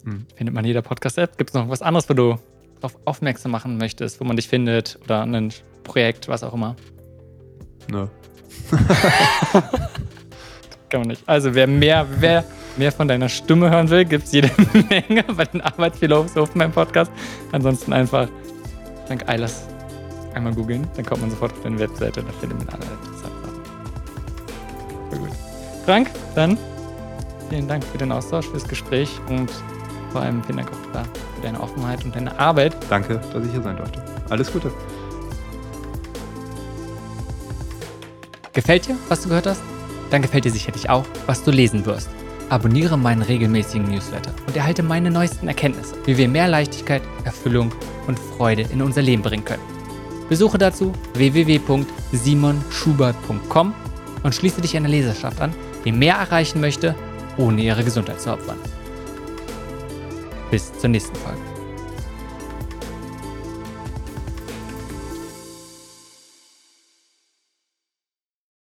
Mhm. Findet man in jeder Podcast-App. Gibt es noch was anderes, wo du darauf aufmerksam machen möchtest, wo man dich findet oder ein Projekt, was auch immer? Nö. Kann man nicht. Also wer mehr, wer mehr von deiner Stimme hören will, gibt es jede Menge bei den Arbeitsphilosophen beim Podcast. Ansonsten einfach Frank Eilers einmal googeln, dann kommt man sofort auf deine Webseite und da findet man alle interessanten Sachen. Voll gut. Frank, dann vielen Dank für den Austausch, fürs Gespräch und vor allem vielen Dank auch für deine Offenheit und deine Arbeit. Danke, dass ich hier sein durfte. Alles Gute. Gefällt dir, was du gehört hast? Dann gefällt dir sicherlich auch, was du lesen wirst. Abonniere meinen regelmäßigen Newsletter und erhalte meine neuesten Erkenntnisse, wie wir mehr Leichtigkeit, Erfüllung und Freude in unser Leben bringen können. Besuche dazu www.simonschubert.com und schließe dich einer Leserschaft an, die mehr erreichen möchte, ohne ihre Gesundheit zu opfern. Bis zur nächsten Folge.